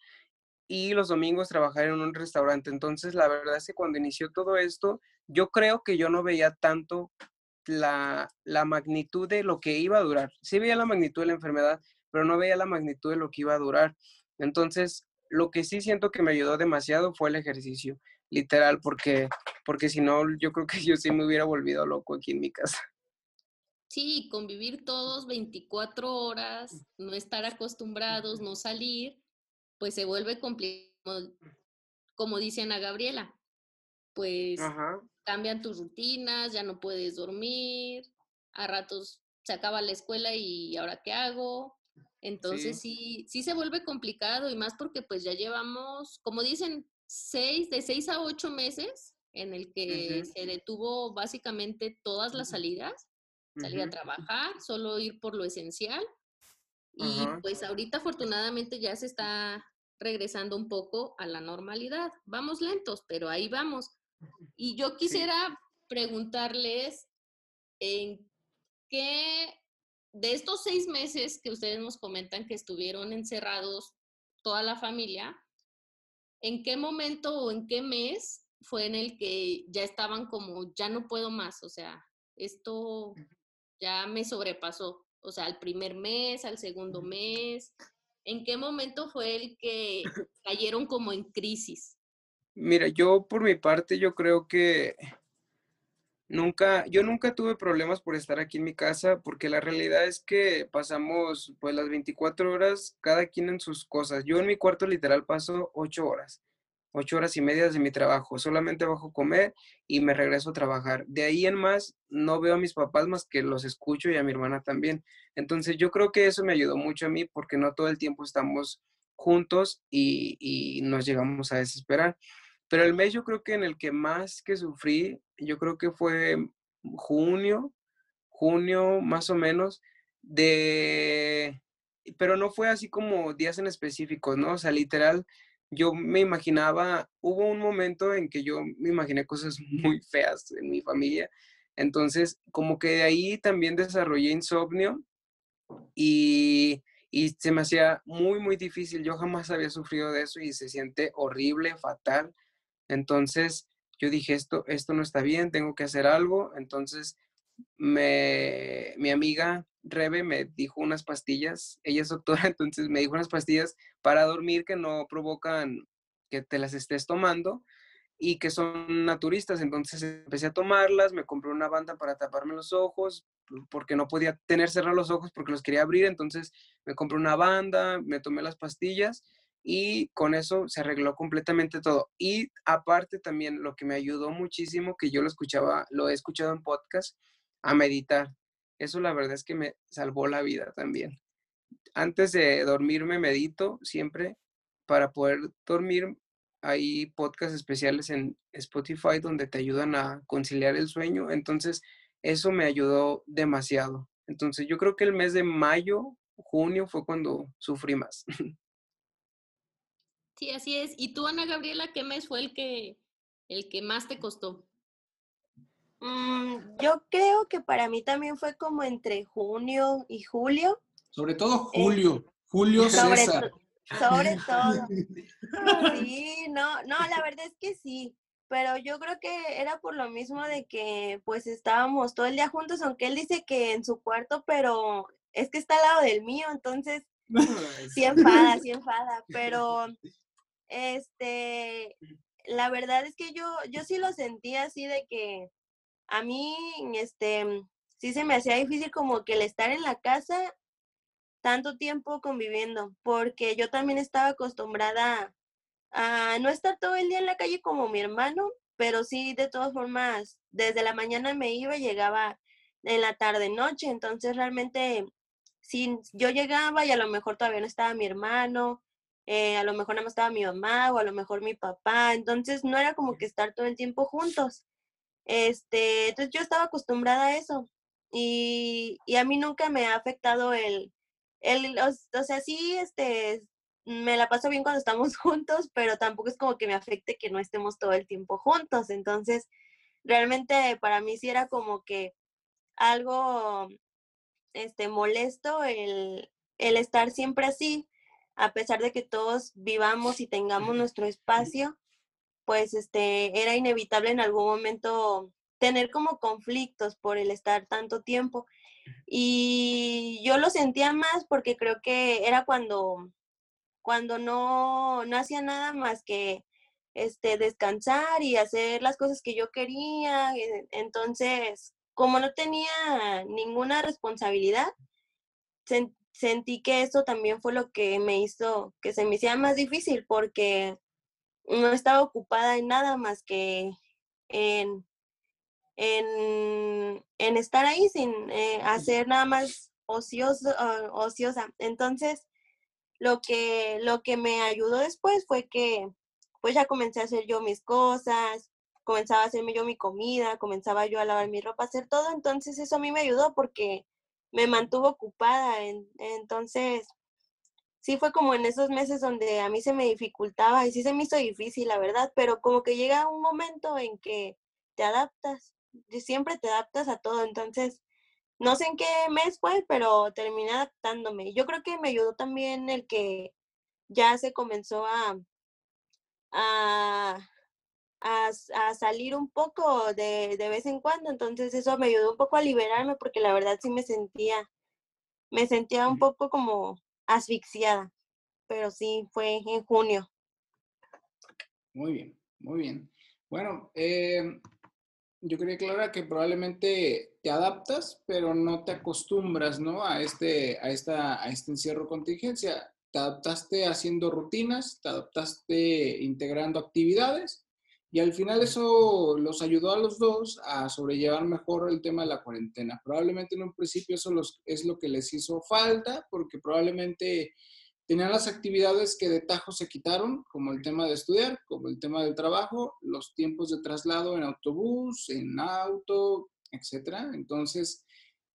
S2: y los domingos trabajar en un restaurante. Entonces, la verdad es que cuando inició todo esto, yo creo que yo no veía tanto la, magnitud de lo que iba a durar. Sí veía la magnitud de la enfermedad, pero no veía la magnitud de lo que iba a durar. Entonces, lo que sí siento que me ayudó demasiado fue el ejercicio, literal, porque, porque si no, yo creo que yo sí me hubiera volvido loco aquí en mi casa.
S4: Sí, convivir todos 24 horas, no estar acostumbrados, no salir, pues se vuelve complicado, como dice Ana Gabriela. Pues cambian tus rutinas, ya no puedes dormir, a ratos se acaba la escuela y ahora qué hago. Entonces sí. sí, se vuelve complicado y más porque pues ya llevamos, como dicen, seis, de seis a ocho meses en el que se detuvo básicamente todas las salidas, salir a trabajar, solo ir por lo esencial. Y pues ahorita afortunadamente ya se está regresando un poco a la normalidad. Vamos lentos, pero ahí vamos. Y yo quisiera preguntarles en qué, de estos seis meses que ustedes nos comentan que estuvieron encerrados toda la familia, ¿en qué momento o en qué mes fue en el que ya estaban como, ya no puedo más? O sea, esto ya me sobrepasó. O sea, al primer mes, al segundo mes. ¿En qué momento fue el que cayeron como en crisis?
S2: Mira, yo por mi parte, yo creo que nunca, yo nunca tuve problemas por estar aquí en mi casa, porque la realidad es que pasamos pues las 24 horas cada quien en sus cosas. Yo en mi cuarto literal paso 8 horas. Ocho horas y media de mi trabajo. Solamente bajo comer y me regreso a trabajar. De ahí en más, no veo a mis papás más que los escucho y a mi hermana también. Entonces yo creo que eso me ayudó mucho a mí porque no todo el tiempo estamos juntos y, y nos llegamos a desesperar. Pero el mes yo creo que en el que más que sufrí, yo creo que fue junio, junio más o menos, de, pero no fue así como días en específicos, ¿no? O sea, literal, yo me imaginaba, hubo un momento en que yo me imaginé cosas muy feas en mi familia, entonces como que de ahí también desarrollé insomnio y, y se me hacía muy, muy difícil, yo jamás había sufrido de eso y se siente horrible, fatal, entonces yo dije, esto, esto no está bien, tengo que hacer algo, entonces me, mi amiga Rebe me dijo unas pastillas, ella es doctora, entonces me dijo unas pastillas para dormir que no provocan que te las estés tomando y que son naturistas, entonces empecé a tomarlas, me compré una banda para taparme los ojos, porque no podía tener cerrados los ojos porque los quería abrir, entonces me compré una banda, me tomé las pastillas y con eso se arregló completamente todo. Y aparte también lo que me ayudó muchísimo, que yo lo escuchaba, lo he escuchado en podcast, a meditar. Eso la verdad es que me salvó la vida también. Antes de dormir me medito siempre para poder dormir. Hay podcasts especiales en Spotify donde te ayudan a conciliar el sueño. Entonces, eso me ayudó demasiado. Entonces, yo creo que el mes de mayo, junio fue cuando sufrí más.
S4: Sí, así es. ¿Y tú, Ana Gabriela, qué mes fue el que, el que más te costó?
S3: Mm, yo creo que para mí también fue como entre junio y julio.
S1: Sobre todo eh, julio, julio César.
S3: sobre todo. Sí, no, no, la verdad es que sí, pero yo creo que era por lo mismo de que pues estábamos todo el día juntos, aunque él dice que en su cuarto, pero es que está al lado del mío, entonces sí enfada, sí enfada, pero este, la verdad es que yo, yo sí lo sentía así de que a mí, este, sí se me hacía difícil como que el estar en la casa tanto tiempo conviviendo, porque yo también estaba acostumbrada a no estar todo el día en la calle como mi hermano, pero sí, de todas formas, desde la mañana me iba y llegaba en la tarde noche, entonces realmente, si yo llegaba y a lo mejor todavía no estaba mi hermano, eh, a lo mejor nada más estaba mi mamá o a lo mejor mi papá, entonces no era como que estar todo el tiempo juntos. Este, entonces yo estaba acostumbrada a eso y, y a mí nunca me ha afectado el, el o, sea, sí, este, me la paso bien cuando estamos juntos, pero tampoco es como que me afecte que no estemos todo el tiempo juntos. Entonces, realmente para mí sí era como que algo, este, molesto el, el estar siempre así, a pesar de que todos vivamos y tengamos nuestro espacio, pues este, era inevitable en algún momento tener como conflictos por el estar tanto tiempo. Y yo lo sentía más porque creo que era cuando, cuando no, no hacía nada más que este, descansar y hacer las cosas que yo quería. Eh, entonces, como no tenía ninguna responsabilidad, sentí que eso también fue lo que me hizo que se me hiciera más difícil porque no estaba ocupada en nada más que en, en, estar ahí sin eh, hacer nada más ocioso, ah, ociosa. Entonces, lo que, lo que me ayudó después fue que pues ya comencé a hacer yo mis cosas, comenzaba a hacerme yo mi comida, comenzaba yo a lavar mi ropa, hacer todo. Entonces, eso a mí me ayudó porque me mantuvo ocupada. entonces, sí fue como en esos meses donde a mí se me dificultaba y sí se me hizo difícil, la verdad, pero como que llega un momento en que te adaptas, siempre te adaptas a todo, entonces no sé en qué mes fue, pero terminé adaptándome. Yo creo que me ayudó también el que ya se comenzó a, a, a, salir un poco de, de vez en cuando, entonces eso me ayudó un poco a liberarme porque la verdad sí me sentía, me sentía un poco como asfixiada, pero sí fue en junio.
S1: Muy bien, muy bien. Bueno, eh, yo creo, Clara, que probablemente te adaptas, pero no te acostumbras, ¿no? A este, a esta, a este encierro contingencia. te adaptaste haciendo rutinas, te adaptaste integrando actividades y al final eso los ayudó a los dos a sobrellevar mejor el tema de la cuarentena. Probablemente en un principio eso es lo que les hizo falta, porque probablemente tenían las actividades que de tajo se quitaron, como el tema de estudiar, como el tema del trabajo, los tiempos de traslado en autobús, en auto, etc. Entonces,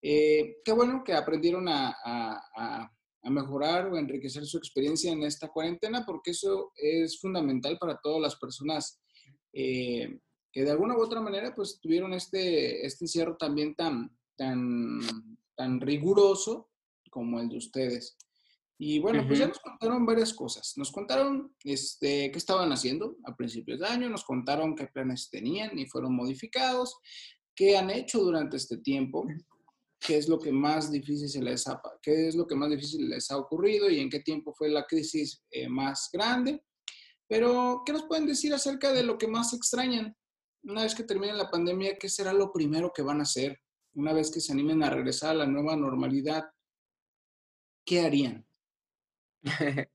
S1: eh, qué bueno que aprendieron a mejorar o enriquecer su experiencia en esta cuarentena, porque eso es fundamental para todas las personas eh, que de alguna u otra manera pues tuvieron este, este encierro también tan, tan, tan riguroso como el de ustedes. Y bueno, pues ya nos contaron varias cosas. Nos contaron este, qué estaban haciendo a principios de año, nos contaron qué planes tenían y fueron modificados, qué han hecho durante este tiempo, qué es lo que más difícil se les ha, qué es lo que más difícil les ha ocurrido y en qué tiempo fue la crisis eh, más grande. Pero, ¿qué nos pueden decir acerca de lo que más extrañan? Una vez que termine la pandemia, ¿qué será lo primero que van a hacer? Una vez que se animen a regresar a la nueva normalidad, ¿qué harían?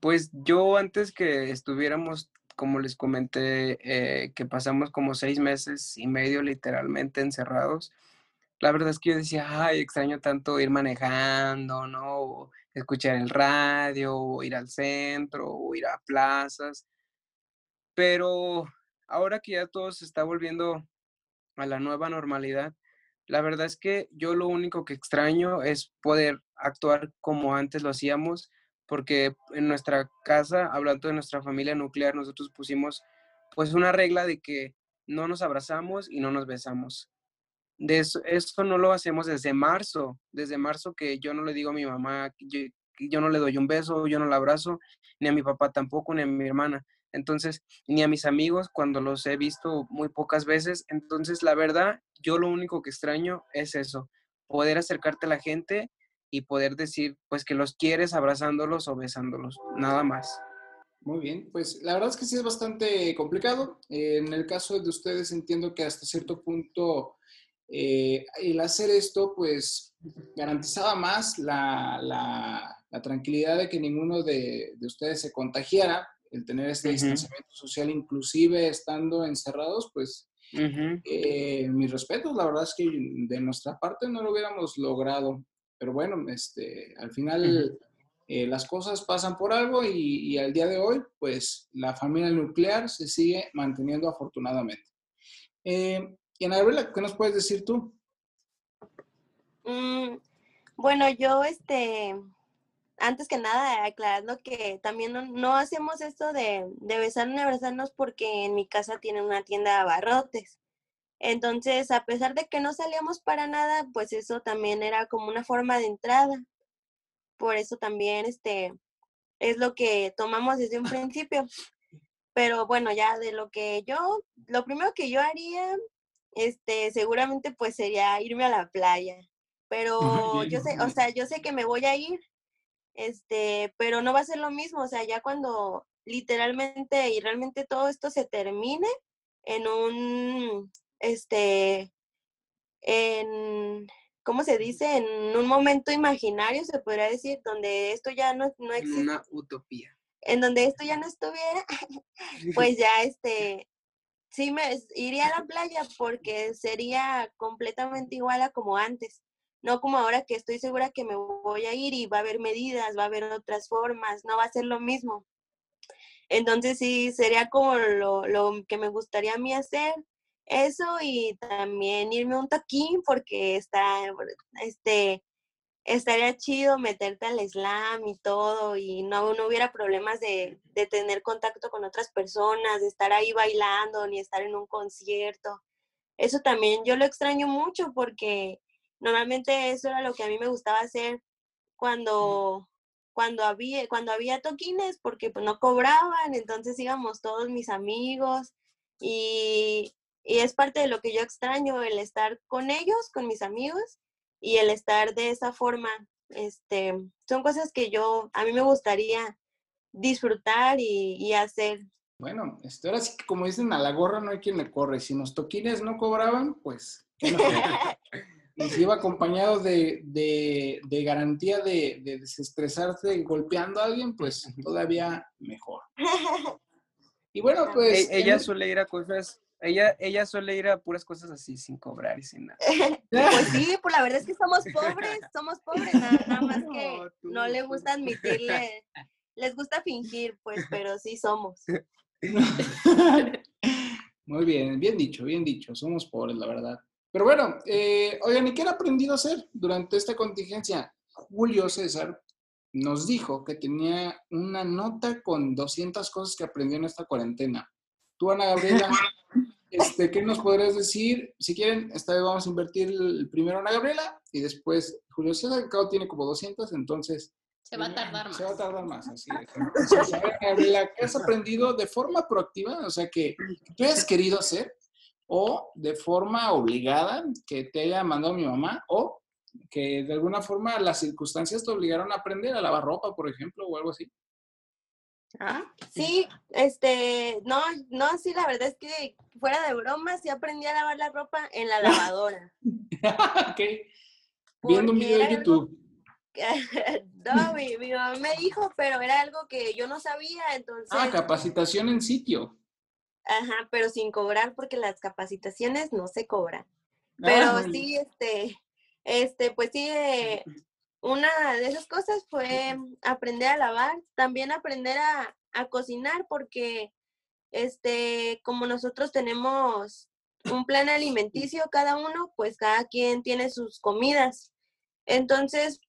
S2: pues yo antes que estuviéramos, como les comenté, eh, que pasamos como seis meses y medio literalmente encerrados, la verdad es que yo decía, ay, extraño tanto ir manejando, ¿no? Escuchar el radio, o ir al centro, o ir a plazas. Pero ahora que ya todo se está volviendo a la nueva normalidad, la verdad es que yo lo único que extraño es poder actuar como antes lo hacíamos, porque en nuestra casa, hablando de nuestra familia nuclear, nosotros pusimos pues una regla de que no nos abrazamos y no nos besamos. De eso, eso no lo hacemos desde marzo, desde marzo que yo no le digo a mi mamá, yo, yo no le doy un beso, yo no la abrazo, ni a mi papá tampoco, ni a mi hermana. Entonces, ni a mis amigos cuando los he visto muy pocas veces. Entonces, la verdad, yo lo único que extraño es eso, poder acercarte a la gente y poder decir, pues, que los quieres abrazándolos o besándolos, nada más.
S1: Muy bien, pues la verdad es que sí es bastante complicado. en el caso de ustedes entiendo que hasta cierto punto eh, el hacer esto, pues, garantizaba más la, la, tranquilidad de que ninguno de, de, ustedes se contagiara, el tener este distanciamiento social, inclusive estando encerrados, pues, eh, mis respetos, la verdad es que de nuestra parte no lo hubiéramos logrado, pero bueno, este, al final eh, las cosas pasan por algo y, y, al día de hoy, pues, la familia nuclear se sigue manteniendo afortunadamente. Eh, y Ana ¿qué nos puedes decir tú?
S3: Mm, bueno, yo, este, antes que nada, aclarando que también no, hacemos esto de, de besarnos y abrazarnos porque en mi casa tienen una tienda de abarrotes. Entonces, a pesar de que no salíamos para nada, pues eso también era como una forma de entrada. Por eso también, este, es lo que tomamos desde un principio. Pero bueno, ya de lo que yo, lo primero que yo haría este, seguramente pues sería irme a la playa. Pero yo sé, o sea, yo sé que me voy a ir, este, pero no va a ser lo mismo, o sea, ya cuando literalmente y realmente todo esto se termine en un, este, en, ¿cómo se dice? En un momento imaginario, se podría decir, donde esto ya no, no existe.
S2: Una utopía.
S3: En donde esto ya no estuviera, pues ya, este, sí me iría a la playa porque sería completamente igual a como antes. No como ahora que estoy segura que me voy a ir y va a haber medidas, va a haber otras formas, no va a ser lo mismo. Entonces sí, sería como lo, lo que me gustaría a mí hacer, eso y también irme a un taquín porque está, este, estaría chido meterte al slam y todo y no, no hubiera problemas de, de, tener contacto con otras personas, de estar ahí bailando ni estar en un concierto. Eso también yo lo extraño mucho porque normalmente eso era lo que a mí me gustaba hacer cuando, cuando, había, cuando había toquines porque pues no cobraban, entonces íbamos todos mis amigos y, y es parte de lo que yo extraño, el estar con ellos, con mis amigos y el estar de esa forma, este, son cosas que yo, a mí me gustaría disfrutar y, hacer.
S1: Bueno, este, ahora sí que como dicen, a la gorra no hay quien le corre. Si los toquines no cobraban, pues... Y si iba acompañado de, de, garantía de, de, desestresarse golpeando a alguien, pues todavía mejor. Y bueno, pues...
S2: E, ella suele ir a cosas ella, ella suele ir a puras cosas así, sin cobrar y sin nada.
S3: pues sí, pues la verdad es que somos pobres, somos pobres, nada, más que no, le gusta admitirle, les gusta fingir, pues, pero sí somos.
S1: Muy bien, bien dicho, bien dicho, somos pobres, la verdad. Pero bueno, eh, oigan, ¿y qué han aprendido a hacer durante esta contingencia? Julio César nos dijo que tenía una nota con 200 cosas que aprendió en esta cuarentena. Tú, Ana Gabriela, este, ¿qué nos podrías decir? Si quieren, esta vez vamos a invertir el primero Ana Gabriela y después Julio César, que tiene como 200, entonces...
S4: Se va a tardar más.
S1: Se va a tardar más, así es. Gabriela, ¿qué has aprendido de forma proactiva? O sea, que tú has querido hacer o de forma obligada, que te haya mandado mi mamá, o que de alguna forma las circunstancias te obligaron a aprender a lavar ropa, por ejemplo, o algo así.
S3: Ah, sí, este, no, no, sí, la verdad es que fuera de broma, sí aprendí a lavar la ropa en la lavadora.
S1: ok. Viendo un video de YouTube.
S3: no, mi, mi, mamá me dijo, pero era algo que yo no sabía, entonces.
S1: Ah, capacitación en sitio.
S3: Ajá, pero sin cobrar porque las capacitaciones no se cobran. Pero sí, este, este, pues sí, eh, una de esas cosas fue aprender a lavar, también aprender a, cocinar, porque este, como nosotros tenemos un plan alimenticio cada uno, pues cada quien tiene sus comidas. Entonces,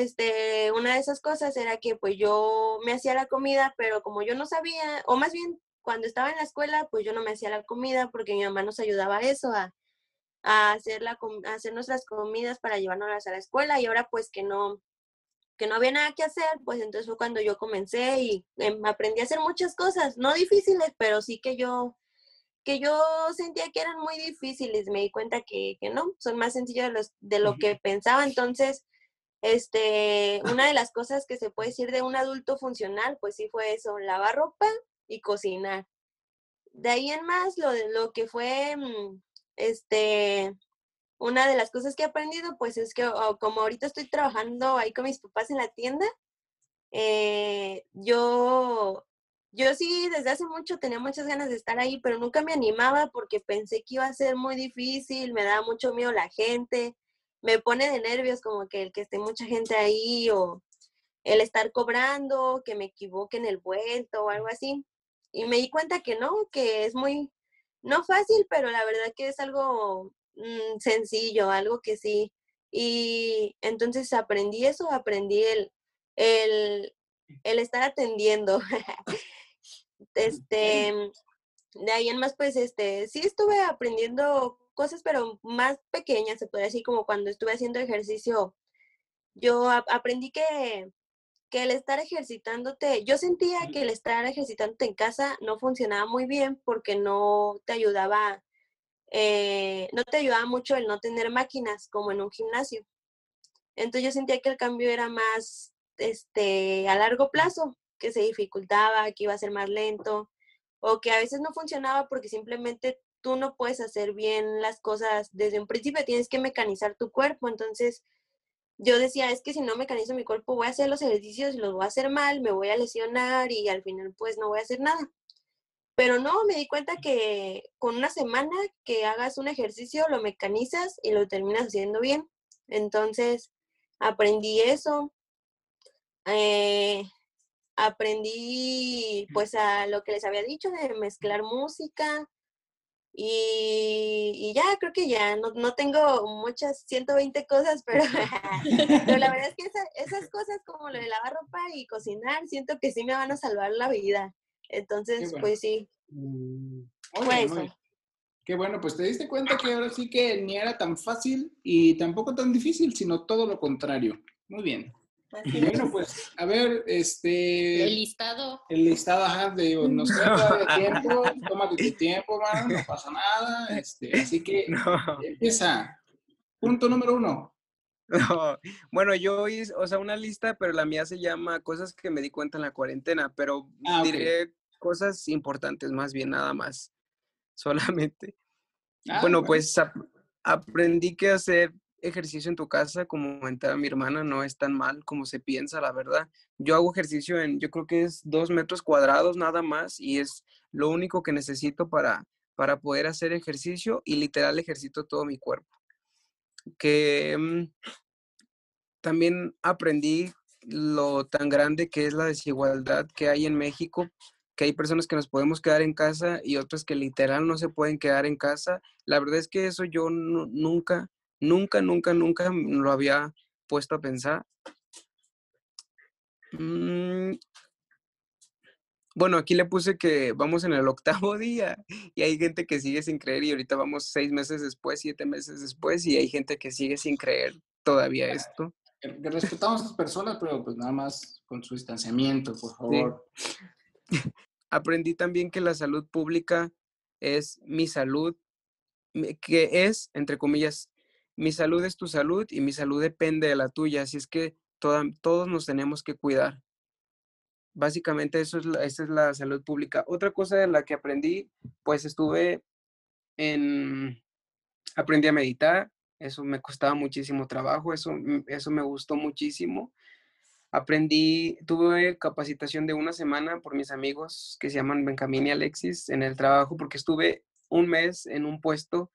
S3: este, una de esas cosas era que pues yo me hacía la comida, pero como yo no sabía, o más bien cuando estaba en la escuela, pues yo no me hacía la comida porque mi mamá nos ayudaba a eso, a, a hacer, la, hacer nuestras comidas para llevarnos a la escuela y ahora pues que no, que no había nada que hacer, pues entonces fue cuando yo comencé y em, aprendí a hacer muchas cosas, no difíciles, pero sí que yo, que yo sentía que eran muy difíciles, me di cuenta que, que no, son más sencillos de, los, de lo que pensaba, entonces, este, una de las cosas que se puede decir de un adulto funcional, pues sí fue eso, lavar ropa y cocinar. De ahí en más, lo, lo que fue mm, este, una de las cosas que he aprendido, pues es que como ahorita estoy trabajando ahí con mis papás en la tienda, eh, yo, yo sí desde hace mucho tenía muchas ganas de estar ahí, pero nunca me animaba porque pensé que iba a ser muy difícil, me daba mucho miedo la gente, me pone de nervios como que el que esté mucha gente ahí o el estar cobrando, que me equivoque en el vuelto o algo así. Y me di cuenta que no, que es muy, no fácil, pero la verdad que es algo mm, sencillo, algo que sí. Y entonces aprendí eso, aprendí el, el, el estar atendiendo. este, de ahí en más, pues, este, sí estuve aprendiendo cosas, pero más pequeñas, se puede decir, como cuando estuve haciendo ejercicio. Yo aprendí que que el estar ejercitándote, yo sentía que el estar ejercitándote en casa no funcionaba muy bien porque no te ayudaba, eh, no te ayudaba mucho el no tener máquinas como en un gimnasio. Entonces yo sentía que el cambio era más este, a largo plazo, que se dificultaba, que iba a ser más lento, o que a veces no funcionaba porque simplemente tú no puedes hacer bien las cosas desde un principio, tienes que mecanizar tu cuerpo, entonces yo decía, es que si no mecanizo mi cuerpo, voy a hacer los ejercicios y los voy a hacer mal, me voy a lesionar y al final pues no voy a hacer nada. Pero no, me di cuenta que con una semana que hagas un ejercicio, lo mecanizas y lo terminas haciendo bien. Entonces, aprendí eso. Eh, aprendí pues a lo que les había dicho de mezclar música, y, ya, creo que ya, no, no, tengo muchas 120 cosas, pero, pero la verdad es que esas cosas como lo de lavar ropa y cocinar, siento que sí me van a salvar la vida. Entonces, pues sí. Mm,
S1: Qué bueno, pues te diste cuenta que ahora sí que ni era tan fácil y tampoco tan difícil, sino todo lo contrario. Muy bien bueno, pues, a ver, este...
S4: El listado.
S1: El listado, ajá, de, nos queda de tiempo, tómate tu tiempo, man, no pasa nada, este, así que empieza. Punto número uno.
S2: Bueno, yo hice, o sea, una lista, pero la mía se llama Cosas que me di cuenta en la cuarentena, pero ah, diré cosas importantes, más bien nada más, solamente. Ah, bueno, pues aprendí que hacer ejercicio en tu casa, como comentaba mi hermana, no es tan mal como se piensa, la verdad. Yo hago ejercicio en, yo creo que es dos metros cuadrados nada más y es lo único que necesito para, para poder hacer ejercicio y literal ejercito todo mi cuerpo. Que mm, también aprendí lo tan grande que es la desigualdad que hay en México, que hay personas que nos podemos quedar en casa y otras que literal no se pueden quedar en casa. La verdad es que eso yo nunca, nunca, nunca, nunca lo había puesto a pensar. Mm. Bueno, aquí le puse que vamos en el octavo día y hay gente que sigue sin creer y ahorita vamos seis meses después, siete meses después y hay gente que sigue sin creer todavía esto
S1: que, respetamos a las personas, pero pues nada más con su distanciamiento, por favor.
S2: Aprendí también que la salud pública es mi salud, que es, entre comillas, mi salud es tu salud y mi salud depende de la tuya, así es que todos nos tenemos que cuidar. Básicamente eso es esa es la salud pública. Otra cosa de la que aprendí, pues estuve en, aprendí a meditar, eso me costaba muchísimo trabajo, eso, mm, eso me gustó muchísimo. Aprendí, tuve capacitación de una semana por mis amigos que se llaman Benjamín y Alexis en el trabajo, porque estuve un mes en un puesto,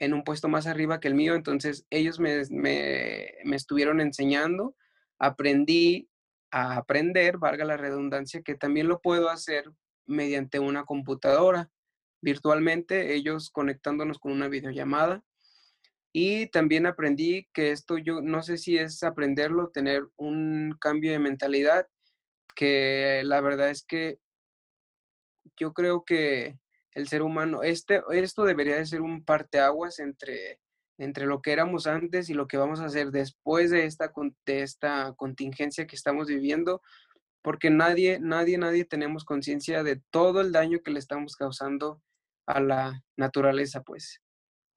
S2: en un puesto más arriba que el mío, entonces ellos me, me, me estuvieron enseñando, aprendí a aprender, valga la redundancia, que también lo puedo hacer mediante una computadora virtualmente, ellos conectándonos con una videollamada y también aprendí que esto yo no sé si es aprenderlo, tener un cambio de mentalidad, que la verdad es que yo creo que el ser humano, este, esto debería de ser un parteaguas entre, entre lo que éramos antes y lo que vamos a hacer después de esta, de esta contingencia que estamos viviendo, porque nadie, nadie, nadie tenemos conciencia de todo el daño que le estamos causando a la naturaleza, pues.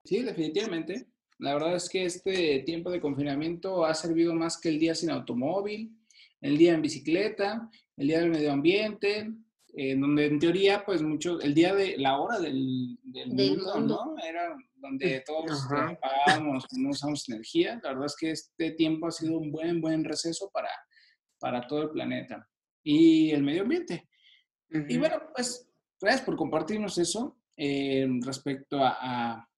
S1: Sí, definitivamente. La verdad es que este tiempo de confinamiento ha servido más que el día sin automóvil, el día en bicicleta, el día del medio ambiente, en donde en teoría, pues mucho, el día de la hora del, mundo, ¿no? Era donde todos trabajábamos, no usamos energía. La verdad es que este tiempo ha sido un buen, buen receso para, para todo el planeta y el medio ambiente. Y bueno, pues gracias por compartirnos eso eh, respecto a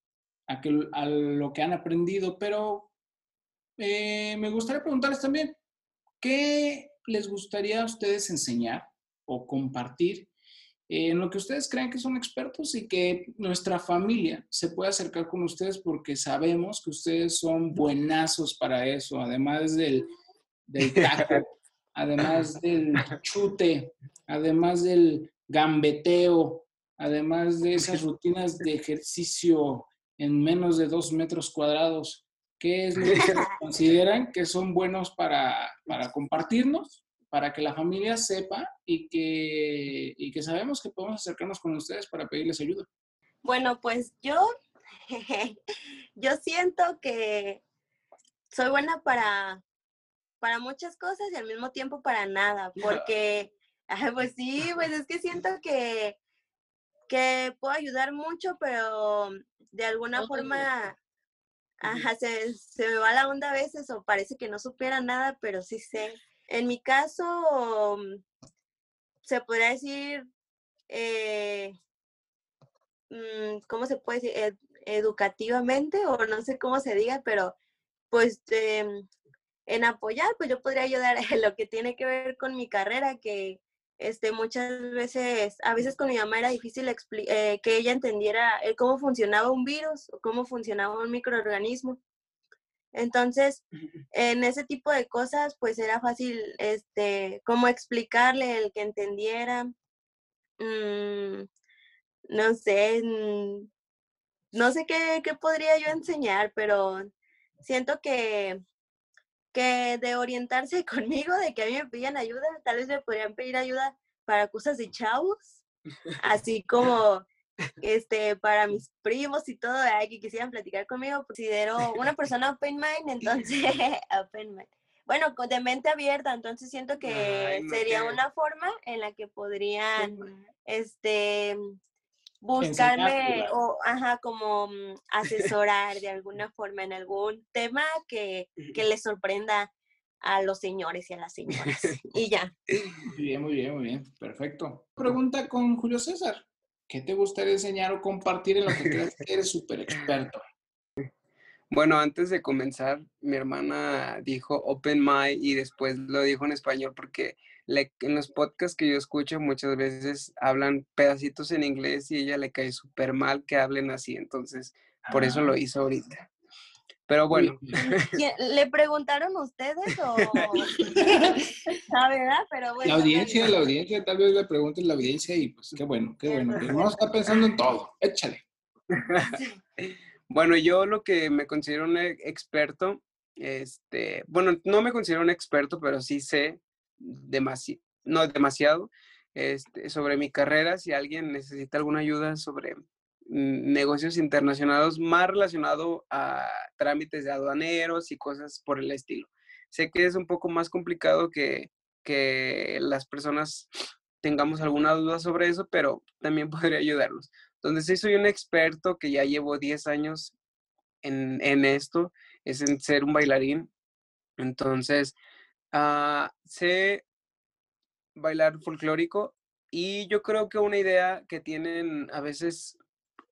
S1: a, que, a lo que han aprendido, pero eh, me gustaría preguntarles también, ¿qué les gustaría a ustedes enseñar o compartir en lo que ustedes creen que son expertos y que nuestra familia se pueda acercar con ustedes porque sabemos que ustedes son buenazos para eso, además del, del taco, además del chute, además del gambeteo, además de esas rutinas de ejercicio en menos de dos metros cuadrados. ¿Qué es lo que consideran que son buenos para, para, compartirnos, para que la familia sepa y que, y que sabemos que podemos acercarnos con ustedes para pedirles ayuda?
S3: Bueno, pues yo, yo siento que soy buena para, para muchas cosas y al mismo tiempo para nada, porque, pues sí, pues es que siento que, que puedo ayudar mucho, pero de alguna forma, ajá, se, se, me va la onda a veces o parece que no supiera nada, pero sí sé. En mi caso, mm, se podría decir, eh, mm, ¿cómo se puede decir? educativamente o no sé cómo se diga, pero pues em, en apoyar, pues yo podría ayudar en lo que tiene que ver con mi carrera, que este, muchas veces, a veces con mi mamá era difícil eh, que ella entendiera eh, cómo funcionaba un virus o cómo funcionaba un microorganismo. Entonces, en ese tipo de cosas, pues era fácil, este, cómo explicarle el que entendiera. Mm, no sé, mm, no sé qué, qué podría yo enseñar, pero siento que que de orientarse conmigo, de que a mí me pidan ayuda, tal vez me podrían pedir ayuda para cosas de chavos, así como este, para mis primos y todo, que quisieran platicar conmigo, considero una persona open mind, entonces, open mind. Bueno, de mente abierta, entonces siento que sería una forma en la que podrían, este, buscarme o, ajá, como mm, asesorar de alguna forma en algún tema que, que les sorprenda a los señores y a las señoras. y ya.
S1: Muy bien, muy bien, muy bien. Perfecto. Pregunta con Julio César. ¿Qué te gustaría enseñar o compartir en lo que crees que eres súper experto?
S2: Bueno, antes de comenzar, mi hermana dijo open mind y después lo dijo en español porque en los podcasts que yo escucho muchas veces hablan pedacitos en inglés y a ella le cae súper mal que hablen así, entonces por eso lo ah. hizo ahorita. Pero bueno.
S3: ¿Le preguntaron ustedes o...?
S1: la verdad, pero bueno. La audiencia, la audiencia, tal vez le pregunten la audiencia y pues qué bueno, qué bueno. no está pensando en todo. Échale.
S2: bueno, yo lo que me considero un e, experto, este, bueno, no me considero un experto, pero sí sé demasiado, no demasiado, este, sobre mi carrera. Si alguien necesita alguna ayuda sobre negocios internacionales más relacionado a trámites de aduaneros y cosas por el estilo. Sé que es un poco más complicado que, que las personas tengamos alguna duda sobre eso, pero también podría ayudarlos. Donde sí soy un experto que ya llevo 10 años en, en esto, es en ser un bailarín. Entonces, uh, sé bailar folclórico y yo creo que una idea que tienen a veces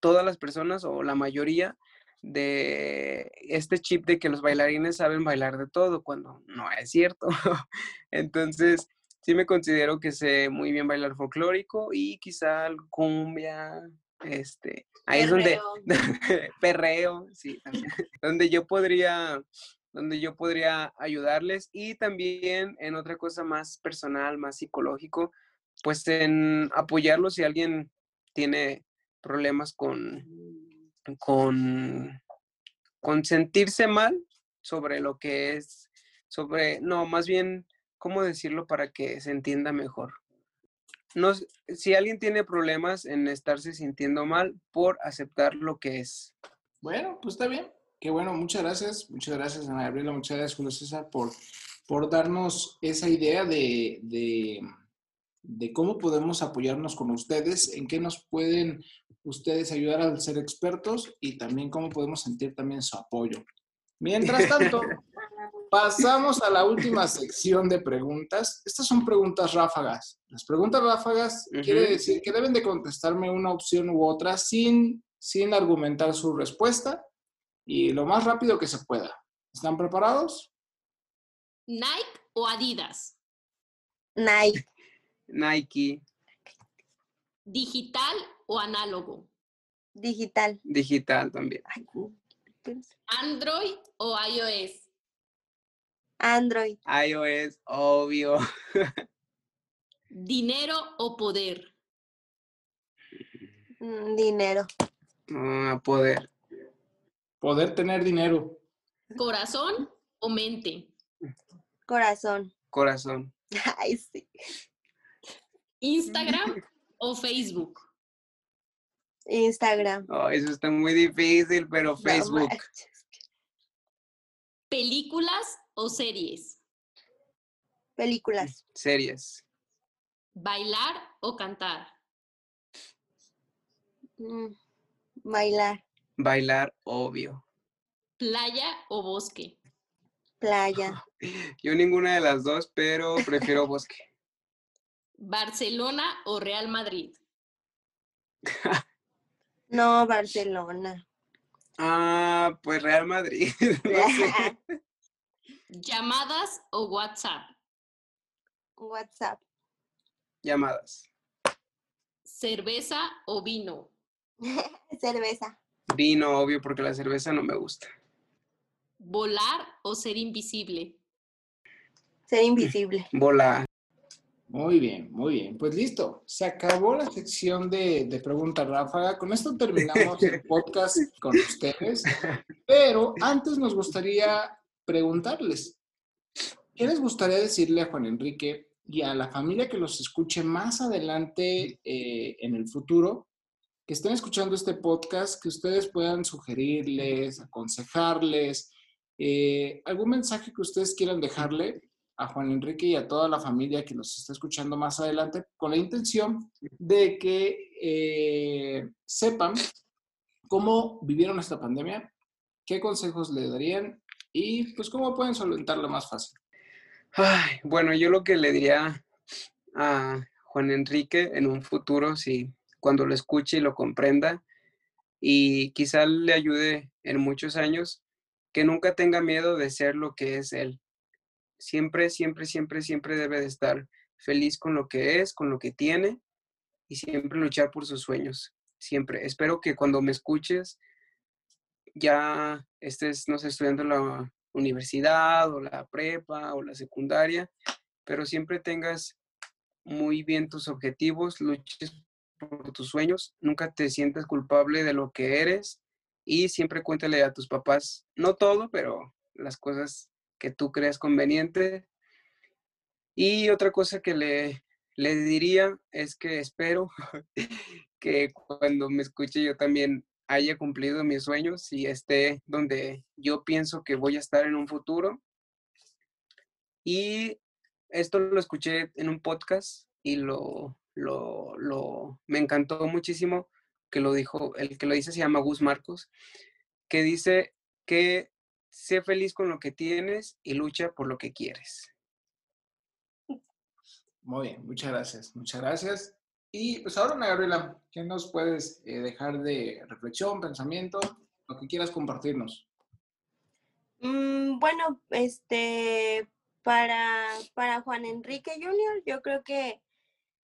S2: todas las personas o la mayoría de este chip de que los bailarines saben bailar de todo cuando no es cierto. Entonces, sí me considero que sé muy bien bailar folclórico y quizá cumbia, este, ahí es donde perreo, sí, donde yo podría donde yo podría ayudarles y también en otra cosa más personal, más psicológico, pues en apoyarlos si alguien tiene problemas con, con, sentirse mal sobre lo que es, sobre, no, más bien, ¿cómo decirlo para que se entienda mejor? No, si alguien tiene problemas en estarse sintiendo mal por aceptar lo que es.
S1: Bueno, pues está bien. Qué bueno, muchas gracias. Muchas gracias, Ana Gabriela. Muchas gracias, Julio César, por, por darnos esa idea de, de, de, cómo podemos apoyarnos con ustedes, en qué nos pueden ustedes ayudar a ser expertos y también cómo podemos sentir también su apoyo. Mientras tanto, pasamos a la última sección de preguntas. Estas son preguntas ráfagas. Las preguntas ráfagas quiere decir que deben de contestarme una opción u otra sin, sin argumentar su respuesta y lo más rápido que se pueda. ¿Están preparados?
S4: Nike o Adidas?
S3: Nike.
S2: Nike.
S4: ¿Digital o análogo?
S3: Digital.
S2: Digital también.
S4: ¿Android o iOS?
S3: Android.
S2: iOS, obvio.
S4: ¿Dinero o poder?
S3: Mm, dinero.
S2: Ah, poder.
S1: Poder tener dinero.
S4: ¿Corazón o mente?
S3: Corazón.
S2: Corazón.
S3: Ay, sí.
S4: ¿Instagram o Facebook?
S3: Instagram.
S2: Oh, eso está muy difícil, pero Facebook.
S4: ¿Películas o series?
S3: Películas.
S2: Series.
S4: ¿Bailar o cantar?
S3: Mm, bailar.
S2: Bailar, obvio.
S4: ¿Playa o bosque?
S3: Playa.
S2: Yo ninguna de las dos, pero prefiero bosque.
S4: ¿Barcelona o Real Madrid?
S3: No, Barcelona.
S2: Ah, pues Real Madrid.
S4: ¿Llamadas o WhatsApp?
S3: WhatsApp.
S2: Llamadas.
S4: ¿Cerveza o vino?
S3: Cerveza.
S2: Vino, obvio, porque la cerveza no me gusta.
S4: ¿Volar o ser invisible?
S3: Ser invisible.
S2: Volar.
S1: Muy bien, muy bien. Pues listo, se acabó la sección de, de preguntas ráfaga. Con esto terminamos el podcast con ustedes. Pero antes nos gustaría preguntarles, ¿qué les gustaría decirle a Juan Enrique y a la familia que los escuche más adelante eh, en el futuro, que estén escuchando este podcast, que ustedes puedan sugerirles, aconsejarles, eh, algún mensaje que ustedes quieran dejarle a Juan Enrique y a toda la familia que nos está escuchando más adelante con la intención de que eh, sepan cómo vivieron esta pandemia, qué consejos le darían y pues cómo pueden solventarlo más fácil.
S2: bueno, yo lo que le diría a Juan Enrique en un futuro, si cuando lo escuche y lo comprenda y quizá le ayude en muchos años, que nunca tenga miedo de ser lo que es él. Siempre, siempre, siempre, siempre debe de estar feliz con lo que es, con lo que tiene y siempre luchar por sus sueños. Siempre. Espero que cuando me escuches ya estés, no sé, estudiando la universidad o la prepa o la secundaria, pero siempre tengas muy bien tus objetivos, luches por tus sueños, nunca te sientas culpable de lo que eres y siempre cuéntale a tus papás, no todo, pero las cosas que tú creas conveniente. Y otra cosa que le, le diría es que espero que cuando me escuche yo también haya cumplido mis sueños y esté donde yo pienso que voy a estar en un futuro. Y esto lo escuché en un podcast y lo, lo, lo, me encantó muchísimo que lo dijo, el que lo dice se llama Gus Marcos, que dice que sé feliz con lo que tienes y lucha por lo que quieres.
S1: Muy bien, muchas gracias, muchas gracias. Y pues ahora, Ana Gabriela, ¿qué nos puedes eh, dejar de reflexión, pensamiento, lo que quieras compartirnos?
S3: Mm, bueno, este, para, para Juan Enrique Junior, yo creo que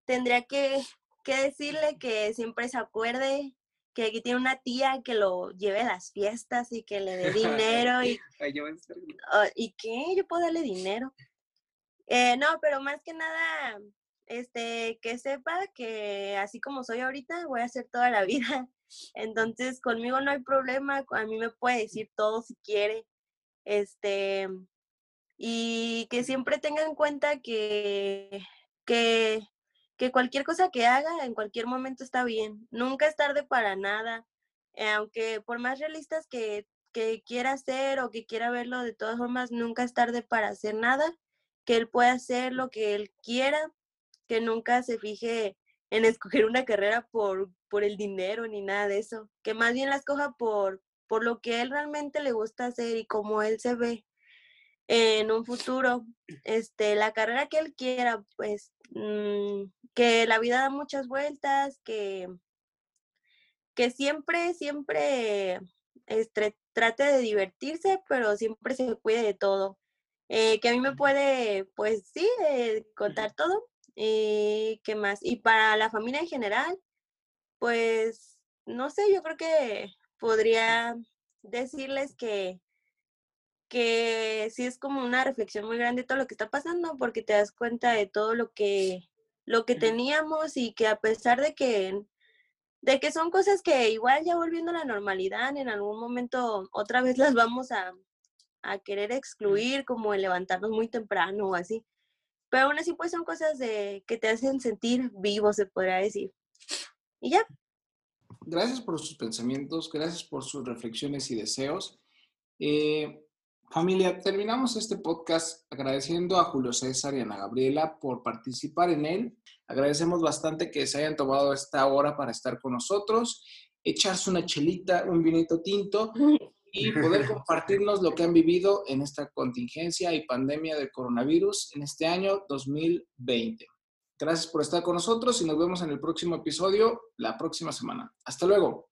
S3: tendría que, decirle que siempre se acuerde que aquí tiene una tía que lo lleve a las fiestas y que le dé dinero y, ah, y que yo puedo darle dinero. Eh, no, pero más que nada, este, que sepa que así como soy ahorita, voy a hacer toda la vida. Entonces, conmigo no hay problema, a mí me puede decir todo si quiere. Este, y que siempre tenga en cuenta que, que que cualquier cosa que haga en cualquier momento está bien. Nunca es tarde para nada. Eh, aunque por más realistas que, que quiera ser o que quiera verlo, de todas formas, nunca es tarde para hacer nada. Que él pueda hacer lo que él quiera. Que nunca se fije en escoger una carrera por, por el dinero ni nada de eso. Que más bien la escoja por, por lo que él realmente le gusta hacer y como él se ve en un futuro, este, la carrera que él quiera, pues mm, que la vida da muchas vueltas, que, que siempre, siempre este, trate de divertirse, pero siempre se cuide de todo. Eh, que a mí me puede, pues sí, eh, contar todo. y ¿Qué más? Y para la familia en general, pues, no sé, yo creo que podría decirles que que sí es como una reflexión muy grande todo lo que está pasando, porque te das cuenta de todo lo que, lo que teníamos y que a pesar de que, de que son cosas que igual ya volviendo a la normalidad, en algún momento otra vez las vamos a, a querer excluir, como el levantarnos muy temprano o así. Pero aún así, pues son cosas de, que te hacen sentir vivo, se podría decir. Y ya.
S1: Gracias por sus pensamientos, gracias por sus reflexiones y deseos. Eh, Familia, terminamos este podcast agradeciendo a Julio César y a Ana Gabriela por participar en él. Agradecemos bastante que se hayan tomado esta hora para estar con nosotros, echarse una chelita, un vinito tinto y poder compartirnos lo que han vivido en esta contingencia y pandemia del coronavirus en este año 2020. Gracias por estar con nosotros y nos vemos en el próximo episodio la próxima semana. Hasta luego.